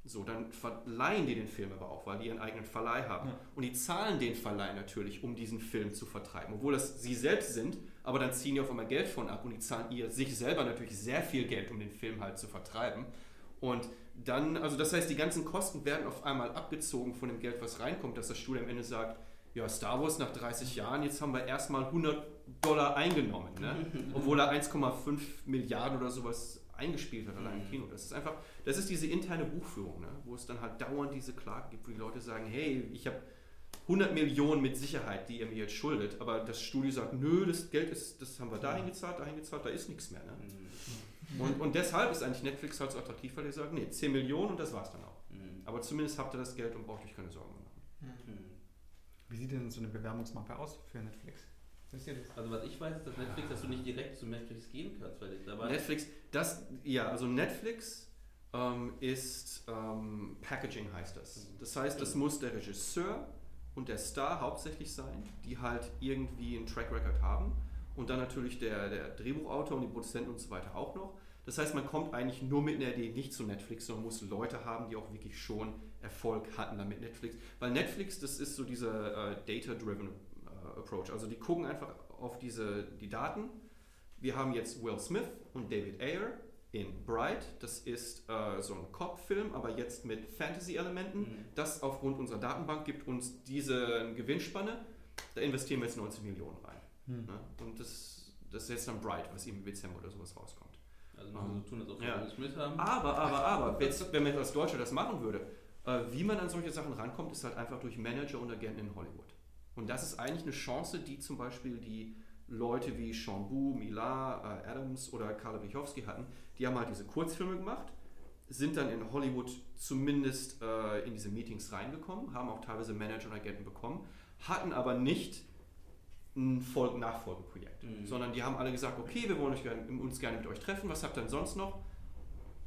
So, dann verleihen die den Film aber auch, weil die ihren eigenen Verleih haben. Ja. Und die zahlen den Verleih natürlich, um diesen Film zu vertreiben. Obwohl das sie selbst sind, aber dann ziehen die auf einmal Geld von ab und die zahlen ihr sich selber natürlich sehr viel Geld, um den Film halt zu vertreiben. Und dann, also das heißt, die ganzen Kosten werden auf einmal abgezogen von dem Geld, was reinkommt, dass das Studio am Ende sagt, ja, Star Wars nach 30 Jahren, jetzt haben wir erstmal 100 Dollar eingenommen, ne? obwohl er 1,5 Milliarden oder sowas eingespielt hat allein im Mhm. Kino. Das ist einfach, das ist diese interne Buchführung, ne? wo es dann halt dauernd diese Klagen gibt, wo die Leute sagen, hey, ich habe 100 Millionen mit Sicherheit, die ihr mir jetzt schuldet, aber das Studio sagt, nö, das Geld ist, das haben wir dahin gezahlt, dahin gezahlt, da ist nichts mehr. Ne? Mhm. Und, und deshalb ist eigentlich Netflix halt so attraktiv, weil die sagen, nee, 10 Millionen und das war's dann auch. Mhm. Aber zumindest habt ihr das Geld und braucht euch keine Sorgen mehr machen. Mhm. Wie sieht denn so eine Bewerbungsmappe aus für Netflix? Also was ich weiß, ist, dass Netflix, dass du nicht direkt zu Netflix gehen kannst, weil da war Netflix, das, ja, also Netflix ähm, ist ähm, Packaging heißt das. Das heißt, das muss der Regisseur und der Star hauptsächlich sein, die halt irgendwie einen Track Record haben. Und dann natürlich der, der Drehbuchautor und die Produzenten und so weiter auch noch. Das heißt, man kommt eigentlich nur mit einer Idee nicht zu Netflix, sondern muss Leute haben, die auch wirklich schon Erfolg hatten damit Netflix. Weil Netflix, das ist so dieser äh, Data-Driven Approach. Also die gucken einfach auf diese, die Daten. Wir haben jetzt Will Smith und David Ayer in Bright. Das ist äh, so ein Cop-Film, aber jetzt mit Fantasy-Elementen. Mhm. Das aufgrund unserer Datenbank gibt uns diese Gewinnspanne. Da investieren wir jetzt 19 Millionen rein. Hm. Ne? Und das, das ist jetzt dann Bright, was im Dezember oder sowas rauskommt. Also müssen wir so tun, als ob wir Ja. Will Smith haben. Aber, aber, aber, jetzt, wenn man jetzt als Deutscher das machen würde Äh, wie man an solche Sachen rankommt, ist halt einfach durch Manager und Agenten in Hollywood. Und das ist eigentlich eine Chance, die zum Beispiel die Leute wie Sean Bu, Mila, äh, Adams oder Karl Wichowski hatten. Die haben halt diese Kurzfilme gemacht, sind dann in Hollywood zumindest äh, in diese Meetings reingekommen, haben auch teilweise Manager und Agenten bekommen, hatten aber nicht ein Nachfolgeprojekt, mhm. sondern die haben alle gesagt, okay, wir wollen gerne, uns gerne mit euch treffen, was habt ihr denn sonst noch?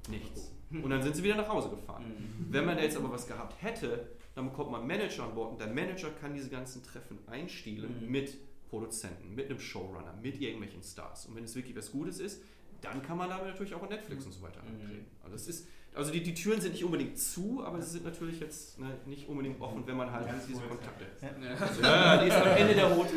Nichts. Und dann sind sie wieder nach Hause gefahren. Mhm. Wenn man jetzt aber was gehabt hätte, dann bekommt man Manager an Bord und der Manager kann diese ganzen Treffen einstielen mhm. mit Produzenten, mit einem Showrunner, mit irgendwelchen Stars. Und wenn es wirklich was Gutes ist, dann kann man damit natürlich auch an Netflix und so weiter mhm. antreten. Also es ist, also die, die Türen sind nicht unbedingt zu, aber sie sind natürlich jetzt ne, nicht unbedingt offen, wenn man halt Ganz diese Kontakte hat. Ja. ja. die ist am Ende der roten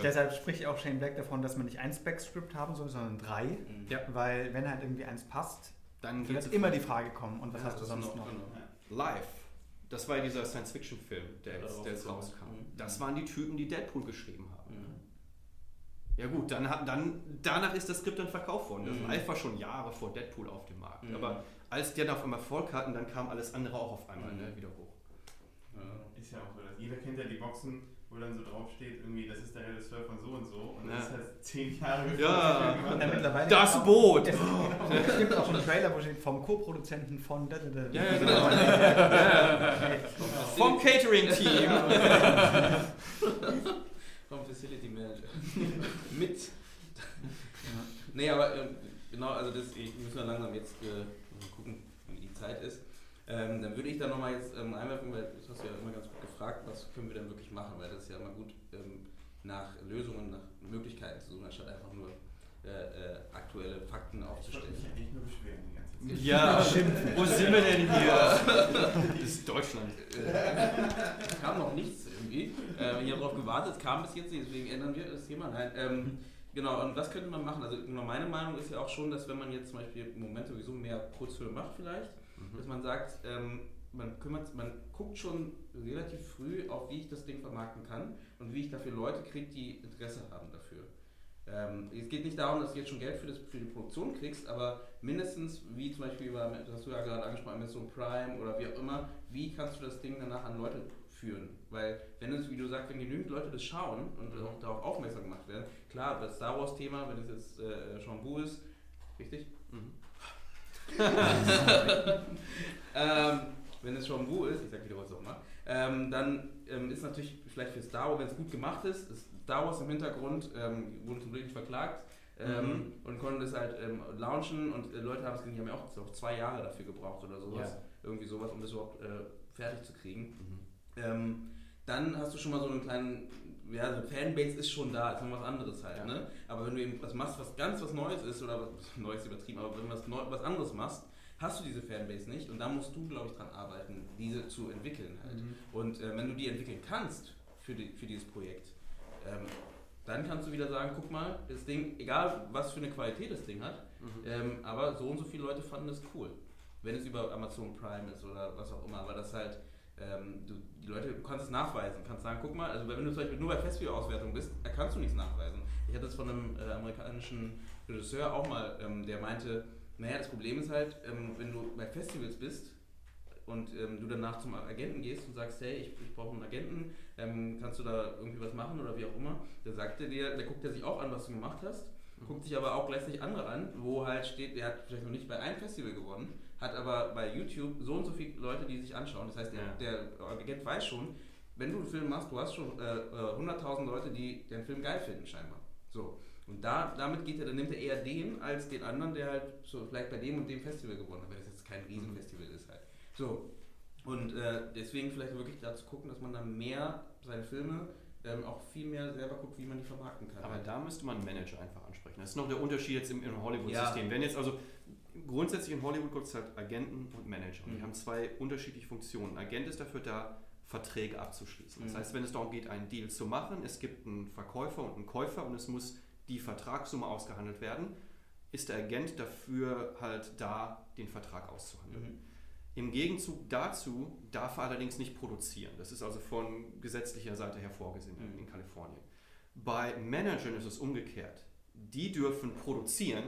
Deshalb spricht auch Shane Black davon, dass man nicht ein Spec-Script haben soll, sondern drei. Mhm. Ja. Weil wenn halt irgendwie eins passt, dann wird immer die Frage kommen, und was ja, hast du sonst noch? Genau. Live. Das war ja dieser Science-Fiction-Film, der, jetzt, der jetzt rauskam. Mhm. Das waren die Typen, die Deadpool geschrieben haben. Mhm. Ja gut, dann, dann, danach ist das Skript dann verkauft worden. Das mhm. Live war schon Jahre vor Deadpool auf dem Markt. Mhm. Aber als die dann auf einmal Erfolg hatten, dann kam alles andere auch auf einmal ne, wieder hoch. Ja, ist ja auch so. Jeder kennt ja die Boxen wo dann so draufsteht, irgendwie, das ist der Regisseur von so und so. Und ja. das ist halt zehn Jahre Ja, ja mittlerweile das Boot! Es, es gibt auch schon einen Trailer, wo steht vom Co-Produzenten von. Da, da, da. Ja, ja, genau. ja, vom Catering-Team. vom Facility Manager. Mit. Nee, aber ähm, genau, also das, ich muss mal langsam jetzt äh, gucken, wie die Zeit ist. Ähm, dann würde ich da nochmal jetzt ähm, einwerfen, weil das hast du ja immer ganz gut gefragt, was können wir denn wirklich machen, weil das ist ja immer gut ähm, nach Lösungen, nach Möglichkeiten zu suchen, anstatt einfach nur äh, äh, aktuelle Fakten aufzustellen. Ich mich nur beschweren die ganze Zeit. Ja, stimmt. Wo sind wir denn hier? Das ist Deutschland. Äh, kam noch nichts irgendwie. Äh, ich habe darauf gewartet, es kam bis jetzt nicht, deswegen ändern wir das Thema. Nein, ähm, Genau, und was könnte man machen? Also genau, meine Meinung ist ja auch schon, dass wenn man jetzt zum Beispiel im Moment sowieso mehr Kurzfilme macht vielleicht, mhm. dass man sagt, ähm, man kümmert, man guckt schon relativ früh auf, wie ich das Ding vermarkten kann und wie ich dafür Leute kriege, die Interesse haben dafür. Ähm, es geht nicht darum, dass du jetzt schon Geld für, das, für die Produktion kriegst, aber mindestens, wie zum Beispiel über, das hast du ja gerade angesprochen, mit so Prime oder wie auch immer, wie kannst du das Ding danach an Leute führen? Weil, wenn es, wie du sagst, wenn genügend Leute das schauen und mhm. auch darauf aufmerksam gemacht werden, klar, das Star Wars-Thema, wenn es jetzt äh, Bu ist, richtig? Mhm. ähm, wenn es schon Wu ist, ich sag wieder was auch mal, ähm, dann ähm, ist natürlich vielleicht für Star Wars, wenn es gut gemacht ist, ist Star Wars im Hintergrund, ähm, wurden zum Glück nicht verklagt ähm, mhm. und konnten das halt ähm, launchen und äh, Leute haben es die haben ja auch, auch, zwei Jahre dafür gebraucht oder sowas, ja. irgendwie sowas, um das überhaupt äh, fertig zu kriegen. Mhm. Ähm, dann hast du schon mal so einen kleinen ja, also Fanbase ist schon da, ist noch was anderes halt, ja. ne? Aber wenn du eben was machst, was ganz was Neues ist, oder was Neues übertrieben, aber wenn du was, Neu was anderes machst, hast du diese Fanbase nicht und da musst du, glaube ich, dran arbeiten, diese zu entwickeln halt. Mhm. Und äh, wenn du die entwickeln kannst für, die, für dieses Projekt, ähm, dann kannst du wieder sagen, guck mal, das Ding, egal was für eine Qualität das Ding hat, mhm. ähm, aber so und so viele Leute fanden das cool. Wenn es über Amazon Prime ist oder was auch immer, aber das halt, ähm, du, die Leute, du kannst es nachweisen, kannst sagen, guck mal, also wenn du zum Beispiel nur bei Festival-Auswertung bist, da kannst du nichts nachweisen. Ich hatte das von einem äh, amerikanischen Regisseur auch mal, ähm, der meinte, naja, das Problem ist halt, ähm, wenn du bei Festivals bist und ähm, du danach zum Agenten gehst und sagst, hey, ich, ich brauche einen Agenten, ähm, kannst du da irgendwie was machen oder wie auch immer, der sagt dir, der guckt er sich auch an, was du gemacht hast, mhm. guckt sich aber auch gleichzeitig andere an, wo halt steht, der hat vielleicht noch nicht bei einem Festival gewonnen, hat aber bei YouTube so und so viele Leute, die sich anschauen. Das heißt, der, der Agent weiß schon, wenn du einen Film machst, du hast schon äh, 100.000 äh, Leute, die den Film geil finden, scheinbar. So. Und da, damit geht er, dann nimmt er eher den als den anderen, der halt so vielleicht bei dem und dem Festival gewonnen hat, wenn es jetzt kein Riesenfestival ist halt. So. Und äh, deswegen vielleicht wirklich dazu gucken, dass man dann mehr seine Filme ähm, auch viel mehr selber guckt, wie man die vermarkten kann. Aber da müsste man einen Manager einfach ansprechen. Das ist noch der Unterschied jetzt im, im Hollywood-System. Ja. Wenn jetzt also grundsätzlich in Hollywood gibt es halt Agenten und Manager. Und mhm. die haben zwei unterschiedliche Funktionen. Ein Agent ist dafür da, Verträge abzuschließen. Das mhm. heißt, wenn es darum geht, einen Deal zu machen, es gibt einen Verkäufer und einen Käufer und es muss die Vertragssumme ausgehandelt werden, ist der Agent dafür halt da, den Vertrag auszuhandeln. Mhm. Im Gegenzug dazu darf er allerdings nicht produzieren. Das ist also von gesetzlicher Seite her vorgesehen mhm. in Kalifornien. Bei Managern ist es umgekehrt. Die dürfen produzieren,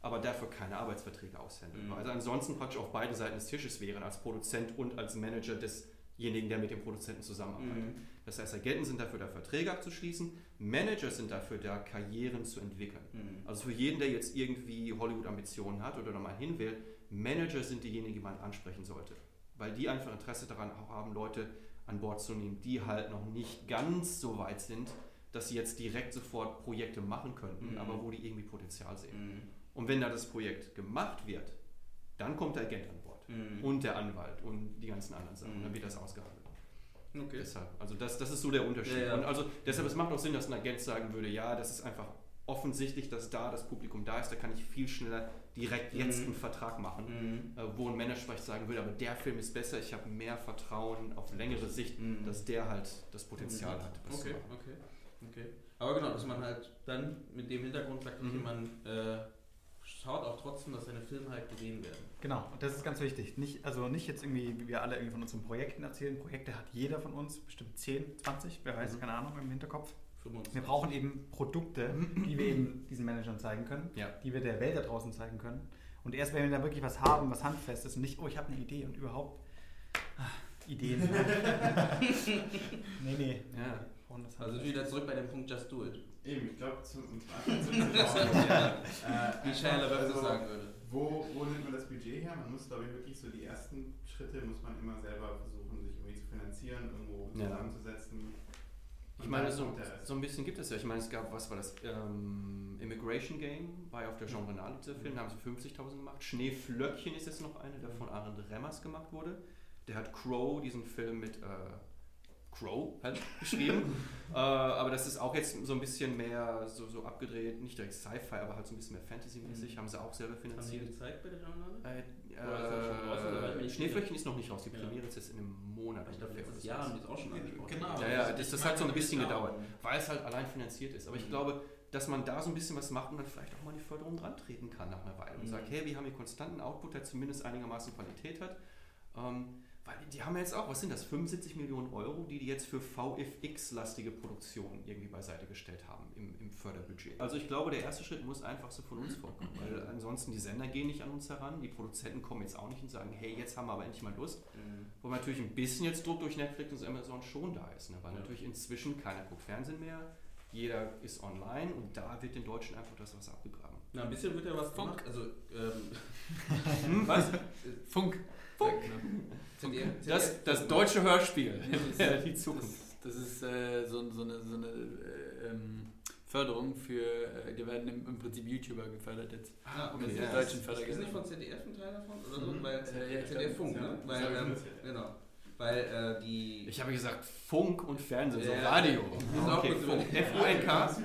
aber dafür keine Arbeitsverträge aushändeln. Mhm. Also ansonsten praktisch auf beiden Seiten des Tisches wären, als Produzent und als Manager desjenigen, der mit dem Produzenten zusammenarbeitet. Mhm. Das heißt, Agenten sind dafür da, Verträge abzuschließen, Manager sind dafür da, Karrieren zu entwickeln. Mhm. Also für jeden, der jetzt irgendwie Hollywood-Ambitionen hat oder da mal hin will, Manager sind diejenigen, die man ansprechen sollte. Weil die einfach Interesse daran auch haben, Leute an Bord zu nehmen, die halt noch nicht ganz so weit sind, dass sie jetzt direkt sofort Projekte machen könnten, Mhm. aber wo die irgendwie Potenzial sehen. Mhm. Und wenn da das Projekt gemacht wird, dann kommt der Agent an Bord. Mhm. Und der Anwalt und die ganzen anderen Sachen. Mhm. Dann wird das ausgehandelt. Okay. Deshalb, also das, das ist so der Unterschied. Ja, ja. Und also deshalb, es macht auch Sinn, dass ein Agent sagen würde, ja, das ist einfach offensichtlich, dass da das Publikum da ist, da kann ich viel schneller direkt jetzt Mhm. einen Vertrag machen. Mhm. Äh, Wo ein Manager vielleicht sagen würde, aber der Film ist besser, ich habe mehr Vertrauen auf längere Sicht, Mhm. dass der halt das Potenzial Mhm. hat. was zu Okay, okay, okay. Aber genau, dass man halt dann mit dem Hintergrund sagt, okay, Mhm. man äh, schaut auch trotzdem, dass seine Filme halt gesehen werden. Genau, und das ist ganz wichtig. Nicht, also nicht jetzt irgendwie, wie wir alle irgendwie von unseren Projekten erzählen. Projekte hat jeder von uns, bestimmt 10, 20, wer weiß, Mhm. keine Ahnung, im Hinterkopf. 25. Wir brauchen eben Produkte, die wir eben diesen Managern zeigen können, Ja. die wir der Welt da draußen zeigen können. Und erst wenn wir da wirklich was haben, was handfest ist und nicht, oh, ich habe eine Idee und überhaupt ah, Ideen. nee, nee. Ja. Also wieder zurück bei dem Punkt Just Do It. Eben, ich glaube, zum, zum Anfang zu ja. Wie Shia LaBeouf das sagen würde. Wo, wo nimmt man das Budget her? Man muss, glaube ich, wirklich so die ersten Schritte muss man immer selber versuchen, sich irgendwie zu finanzieren, irgendwo Ja. zusammenzusetzen. Ich Und meine, dann so, so ein bisschen gibt es ja. Ich meine, es gab, was war das? Ähm, Immigration Game war ja auf der Jean Renard dieser Film, da haben sie 50.000 gemacht. Schneeflöckchen ist jetzt noch eine, der von Arend Remmers gemacht wurde. Der hat Crow, diesen Film mit äh, Crow halt geschrieben. äh, aber das ist auch jetzt so ein bisschen mehr so, so abgedreht, nicht direkt Sci-Fi, aber halt so ein bisschen mehr Fantasy-mäßig. Haben sie auch selber Haben Sie finanziert. gezeigt bei der Journal? Äh, ich äh. Schneeflöckchen ist noch nicht raus. Die Ja. Premiere ist jetzt in einem Monat Ich glaube, ungefähr letztes Jahr haben die es auch schon angesprochen. Genau. Ja, ja, Also das, ich das hat so ein bisschen gedauert, weil es halt allein finanziert ist. Aber ich Mhm. glaube, dass man da so ein bisschen was macht und dann vielleicht auch mal die Förderung rantreten kann nach einer Weile und Mhm. sagt, hey, wir haben hier konstanten Output, der zumindest einigermaßen Qualität hat. Ähm, weil die haben ja jetzt auch, was sind das, 75 Millionen Euro, die die jetzt für VFX-lastige Produktionen irgendwie beiseite gestellt haben im, im Förderbudget. Also ich glaube, der erste Schritt muss einfach so von uns vorkommen, weil ansonsten die Sender gehen nicht an uns heran, die Produzenten kommen jetzt auch nicht und sagen, hey, jetzt haben wir aber endlich mal Lust. Mhm. Wo natürlich ein bisschen jetzt Druck durch Netflix und Amazon schon da ist, ne? weil Ja. natürlich inzwischen keiner guckt Fernsehen mehr, jeder ist online und da wird den Deutschen einfach das was abgegraben. Na, ein bisschen wird ja was Funk. gemacht. Also, ähm, was? Funk. Das, das deutsche Hörspiel. Ja, die Zukunft. Das, das ist äh, so, so eine, so eine äh, ähm, Förderung für, äh, die werden im, im Prinzip YouTuber gefördert jetzt. Ah, Okay, ja. Ist, Deutschen ist, Fördergelder. ist nicht von ZDF ein Teil davon? Oder so? Mhm. Weil Äh, ja, ZDF glaub, Funk, ja. ne? Das Weil, ähm, ja. genau. Weil äh, die. Ich habe gesagt Funk und Fernsehen, so Ja, Radio. auch Okay, Funk. F-U-N-K.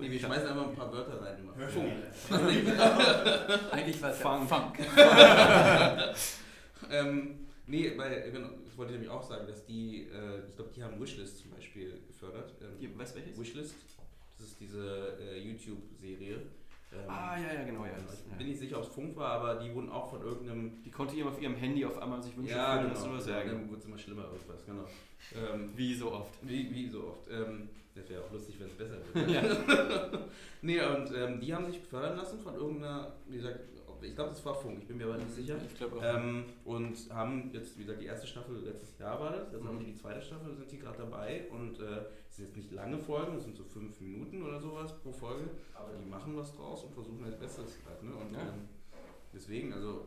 Nee, wir schmeißen einfach ein paar Wörter rein. Funk. Eigentlich war es Funk. Funk. ähm, nee, weil, genau, das wollte ich nämlich auch sagen, dass die, äh, ich glaube, die haben Wishlist zum Beispiel gefördert. Ähm, Die- Weißt du welches? Wishlist, das ist diese äh, YouTube-Serie. Ähm, Ah, ja, ja, genau. Ja, ich das, bin ja. nicht sicher, ob es Funk war, aber die wurden auch von irgendeinem. Die konnte jemand auf ihrem Handy auf einmal sich wünschen, Ja, genau. oder sagen. dann wird es immer schlimmer, irgendwas, genau. Ähm, Wie so oft. Wie, wie so oft. Ähm, das wäre auch lustig, wenn es besser wird. nee, und ähm, die haben sich fördern lassen von irgendeiner, wie gesagt, ich glaube, das war Funk, ich bin mir aber nicht sicher. Ich glaube auch. Ähm, und haben jetzt, wie gesagt, die erste Staffel letztes Jahr war das, jetzt haben Mhm. die die zweite Staffel, sind die gerade dabei und äh, es sind jetzt nicht lange Folgen, es sind so fünf Minuten oder sowas pro Folge, aber die machen was draus und versuchen das Bestes halt, ne? Und Ja. ähm, deswegen, also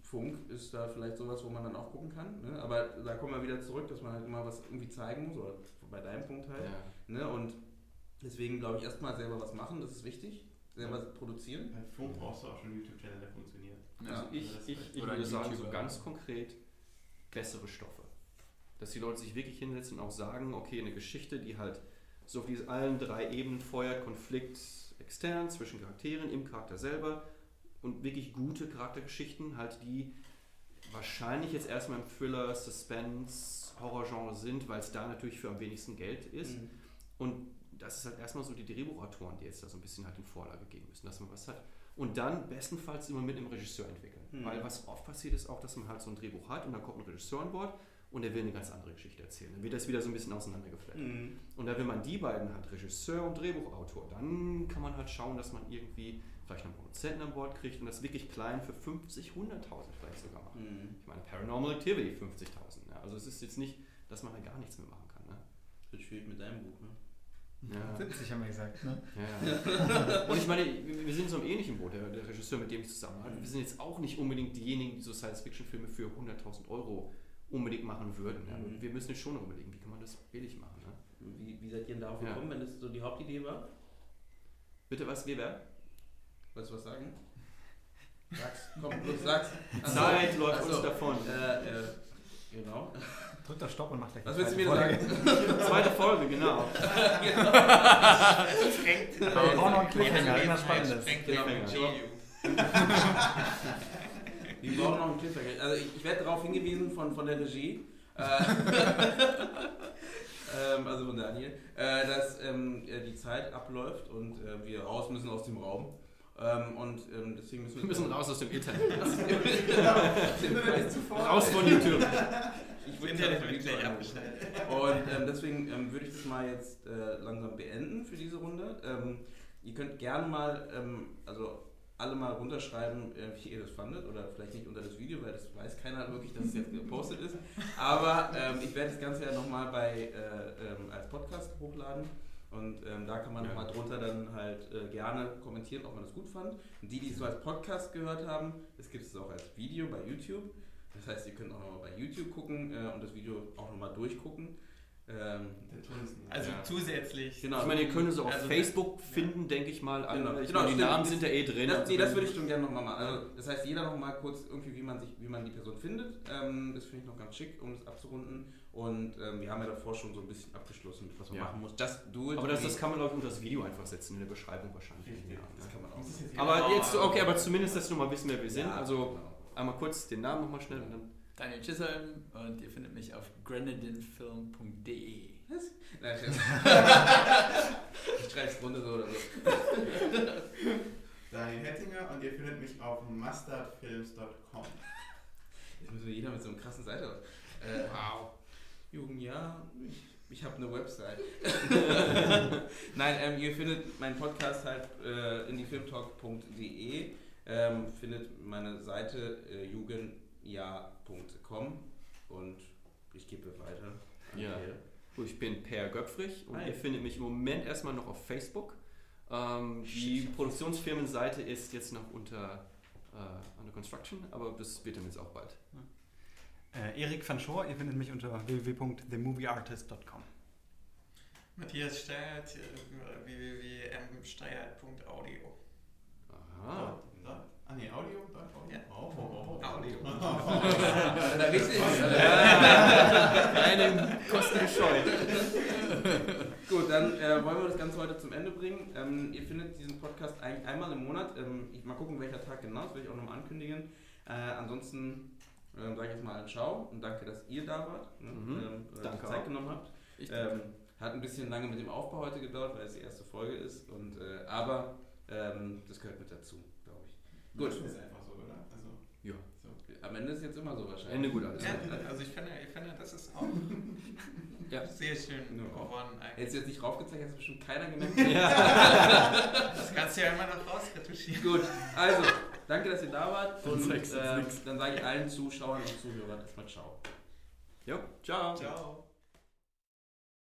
Funk ist da vielleicht sowas, wo man dann auch gucken kann, ne? aber da kommen wir wieder zurück, dass man halt immer was irgendwie zeigen muss, oder bei deinem Punkt halt, Ja. ne? und deswegen glaube ich erstmal selber was machen, das ist wichtig, selber produzieren. Bei Funk brauchst du auch schon einen YouTube-Channel, der funktioniert. Also Ja. ich, das ich, ich Oder würde sagen, so ganz konkret bessere Stoffe. Dass die Leute sich wirklich hinsetzen und auch sagen, okay, eine Geschichte, die halt so auf diesen allen drei Ebenen feuert, Konflikt extern zwischen Charakteren, im Charakter selber und wirklich gute Charaktergeschichten, halt die wahrscheinlich jetzt erstmal im Thriller, Suspense, Horrorgenre sind, weil es da natürlich für am wenigsten Geld ist. Mhm. Und das ist halt erstmal so die Drehbuchautoren, die jetzt da so ein bisschen halt in Vorlage gehen müssen, dass man was hat. Und dann bestenfalls immer mit einem Regisseur entwickeln. Mhm. Weil was oft passiert ist auch, dass man halt so ein Drehbuch hat und dann kommt ein Regisseur an Bord und der will eine ganz andere Geschichte erzählen. Dann wird das wieder so ein bisschen auseinandergefleckt. Mhm. Und da, wenn man die beiden hat, Regisseur und Drehbuchautor, dann kann man halt schauen, dass man irgendwie vielleicht einen Produzenten an Bord kriegt und das wirklich klein für 50, 100.000 vielleicht sogar macht. Mhm. Ich meine, Paranormal Activity 50.000. Ja. Also es ist jetzt nicht, dass man halt gar nichts mehr machen kann. Ne? Wird schwierig mit deinem Buch, ne? Ja. 70 haben wir gesagt, ne? Ja, ja. Und ich meine, wir sind so im ähnlichen Boot, der, der Regisseur, mit dem ich zusammenarbeite. Wir sind jetzt auch nicht unbedingt diejenigen, die so Science-Fiction-Filme für 100.000 Euro unbedingt machen würden. Ja. Mhm. Wir müssen jetzt schon überlegen, wie kann man das billig machen. Ne? Wie, wie seid ihr denn darauf Ja. gekommen, wenn das so die Hauptidee war? Bitte was, Weber? Wolltest du was sagen? Sag's, komm, los, sag's. Zeit läuft Ach uns davon. Äh, äh, genau. Drückt auf Stopp und macht gleich Was willst du mir zweite sagen? Zweite Folge, genau. Sprengt Wir brauchen noch einen Cliffhanger, irgendwas Spannendes. Genau. Budget. Wir brauchen noch einen Cliffhanger. Also ich, ich werde darauf hingewiesen von, von der Regie, äh, ähm, also von Daniel, äh, dass ähm, äh, die Zeit abläuft und äh, wir raus müssen aus dem Raum. Ähm, und ähm, deswegen müssen wir, Wir müssen raus aus dem Internet. raus Raus von YouTube. Ich würde Internet gerne wird gleich Video abgeschnitten. Und ähm, deswegen ähm, würde ich das mal jetzt äh, langsam beenden für diese Runde. Ähm, ihr könnt gerne mal, ähm, also alle mal runterschreiben, äh, wie ihr das fandet. Oder vielleicht nicht unter das Video, weil das weiß keiner wirklich, dass es jetzt gepostet ist. Aber ähm, ich werde das Ganze ja nochmal bei, äh, als Podcast hochladen. Und ähm, da kann man Ja. nochmal drunter dann halt äh, gerne kommentieren, ob man das gut fand. Und die, die es so als Podcast gehört haben, das gibt es auch als Video bei YouTube. Das heißt, ihr könnt auch nochmal bei YouTube gucken äh, und das Video auch nochmal durchgucken. Ähm. Also Ja. zusätzlich. genau. Ich meine, ihr könnt es auch auf Also, Facebook finden, denke ich mal. alle. Genau. Ich Genau, meine, die. Namen sind ja eh drin. Das, also nee, das würde ich schon gerne nochmal machen. Also, das heißt, jeder nochmal kurz irgendwie, wie man, sich, wie man die Person findet. Ähm, das finde ich noch ganz schick, um das abzurunden. Und ähm, wir haben ja davor schon so ein bisschen abgeschlossen, was man Ja. machen muss. Just do it. Aber das, das kann man, glaube ich, unter das Video einfach setzen, in der Beschreibung wahrscheinlich. Richtig, Ja, das ja. kann man auch. Jetzt Aber Genau. jetzt, okay, aber zumindest, dass wir noch mal wissen, wer wir sind. Ja, Also genau. einmal kurz den Namen nochmal schnell und dann. Daniel Chisholm und ihr findet mich auf grenadinfilm.de. Nein, Scherz. ich schreibe es runter so oder so. Daniel Hettinger und ihr findet mich auf mustardfilms.com. Jetzt müssen wir jeder mit so einem krassen Seite aus. Äh, wow. Jugend, ja, ich, ich habe eine Website. Nein, ähm, ihr findet meinen Podcast halt äh, indiefilmtalk.de, ähm, findet meine Seite äh, jugendjahr.com und ich gebe weiter. an Ja. Gut, ich bin Per Göpfrich und Hi. ihr findet mich im Moment erstmal noch auf Facebook. Ähm, die Produktionsfirmenseite ist jetzt noch unter äh, under construction, aber das wird dann jetzt auch bald. Äh, Erik van Schoor, ihr findet mich unter www.themovieartist.com. Matthias Steyert, äh, www.msteyert.audio. Aha. Da? Ah ne, Audio? Ja. Oh, oh, oh. Audio. Da richtig. Keine Kosten gescheut. Gut, dann äh, wollen wir das Ganze heute zum Ende bringen. Ähm, ihr findet diesen Podcast eigentlich einmal im Monat. Ähm, ich mal gucken, welcher Tag genau, das will ich auch nochmal ankündigen. Äh, ansonsten ähm, sage ich jetzt mal Ciao und danke, dass ihr da wart. Ne? Mhm. Ähm, äh, Danke die Zeit auch. genommen habt. Ich Ähm, hat ein bisschen lange mit dem Aufbau heute gedauert, weil es die erste Folge ist. Und, äh, aber ähm, das gehört mit dazu. Gut. Das ist einfach so, oder? Also, Ja. so. Am Ende ist jetzt immer so wahrscheinlich. Ende gut alles. Ja, also ich finde, ich finde, das ist auch Ja. sehr schön Ja. geworden eigentlich. Hättest du jetzt nicht raufgezeigt, hätte es bestimmt keiner gemerkt. Das kannst du ja immer noch rausretuschieren. Gut, also, danke, dass ihr da wart. Und jetzt nix. dann sage ich allen Zuschauern und Zuhörern erstmal Ciao. Jo, ciao. Ciao.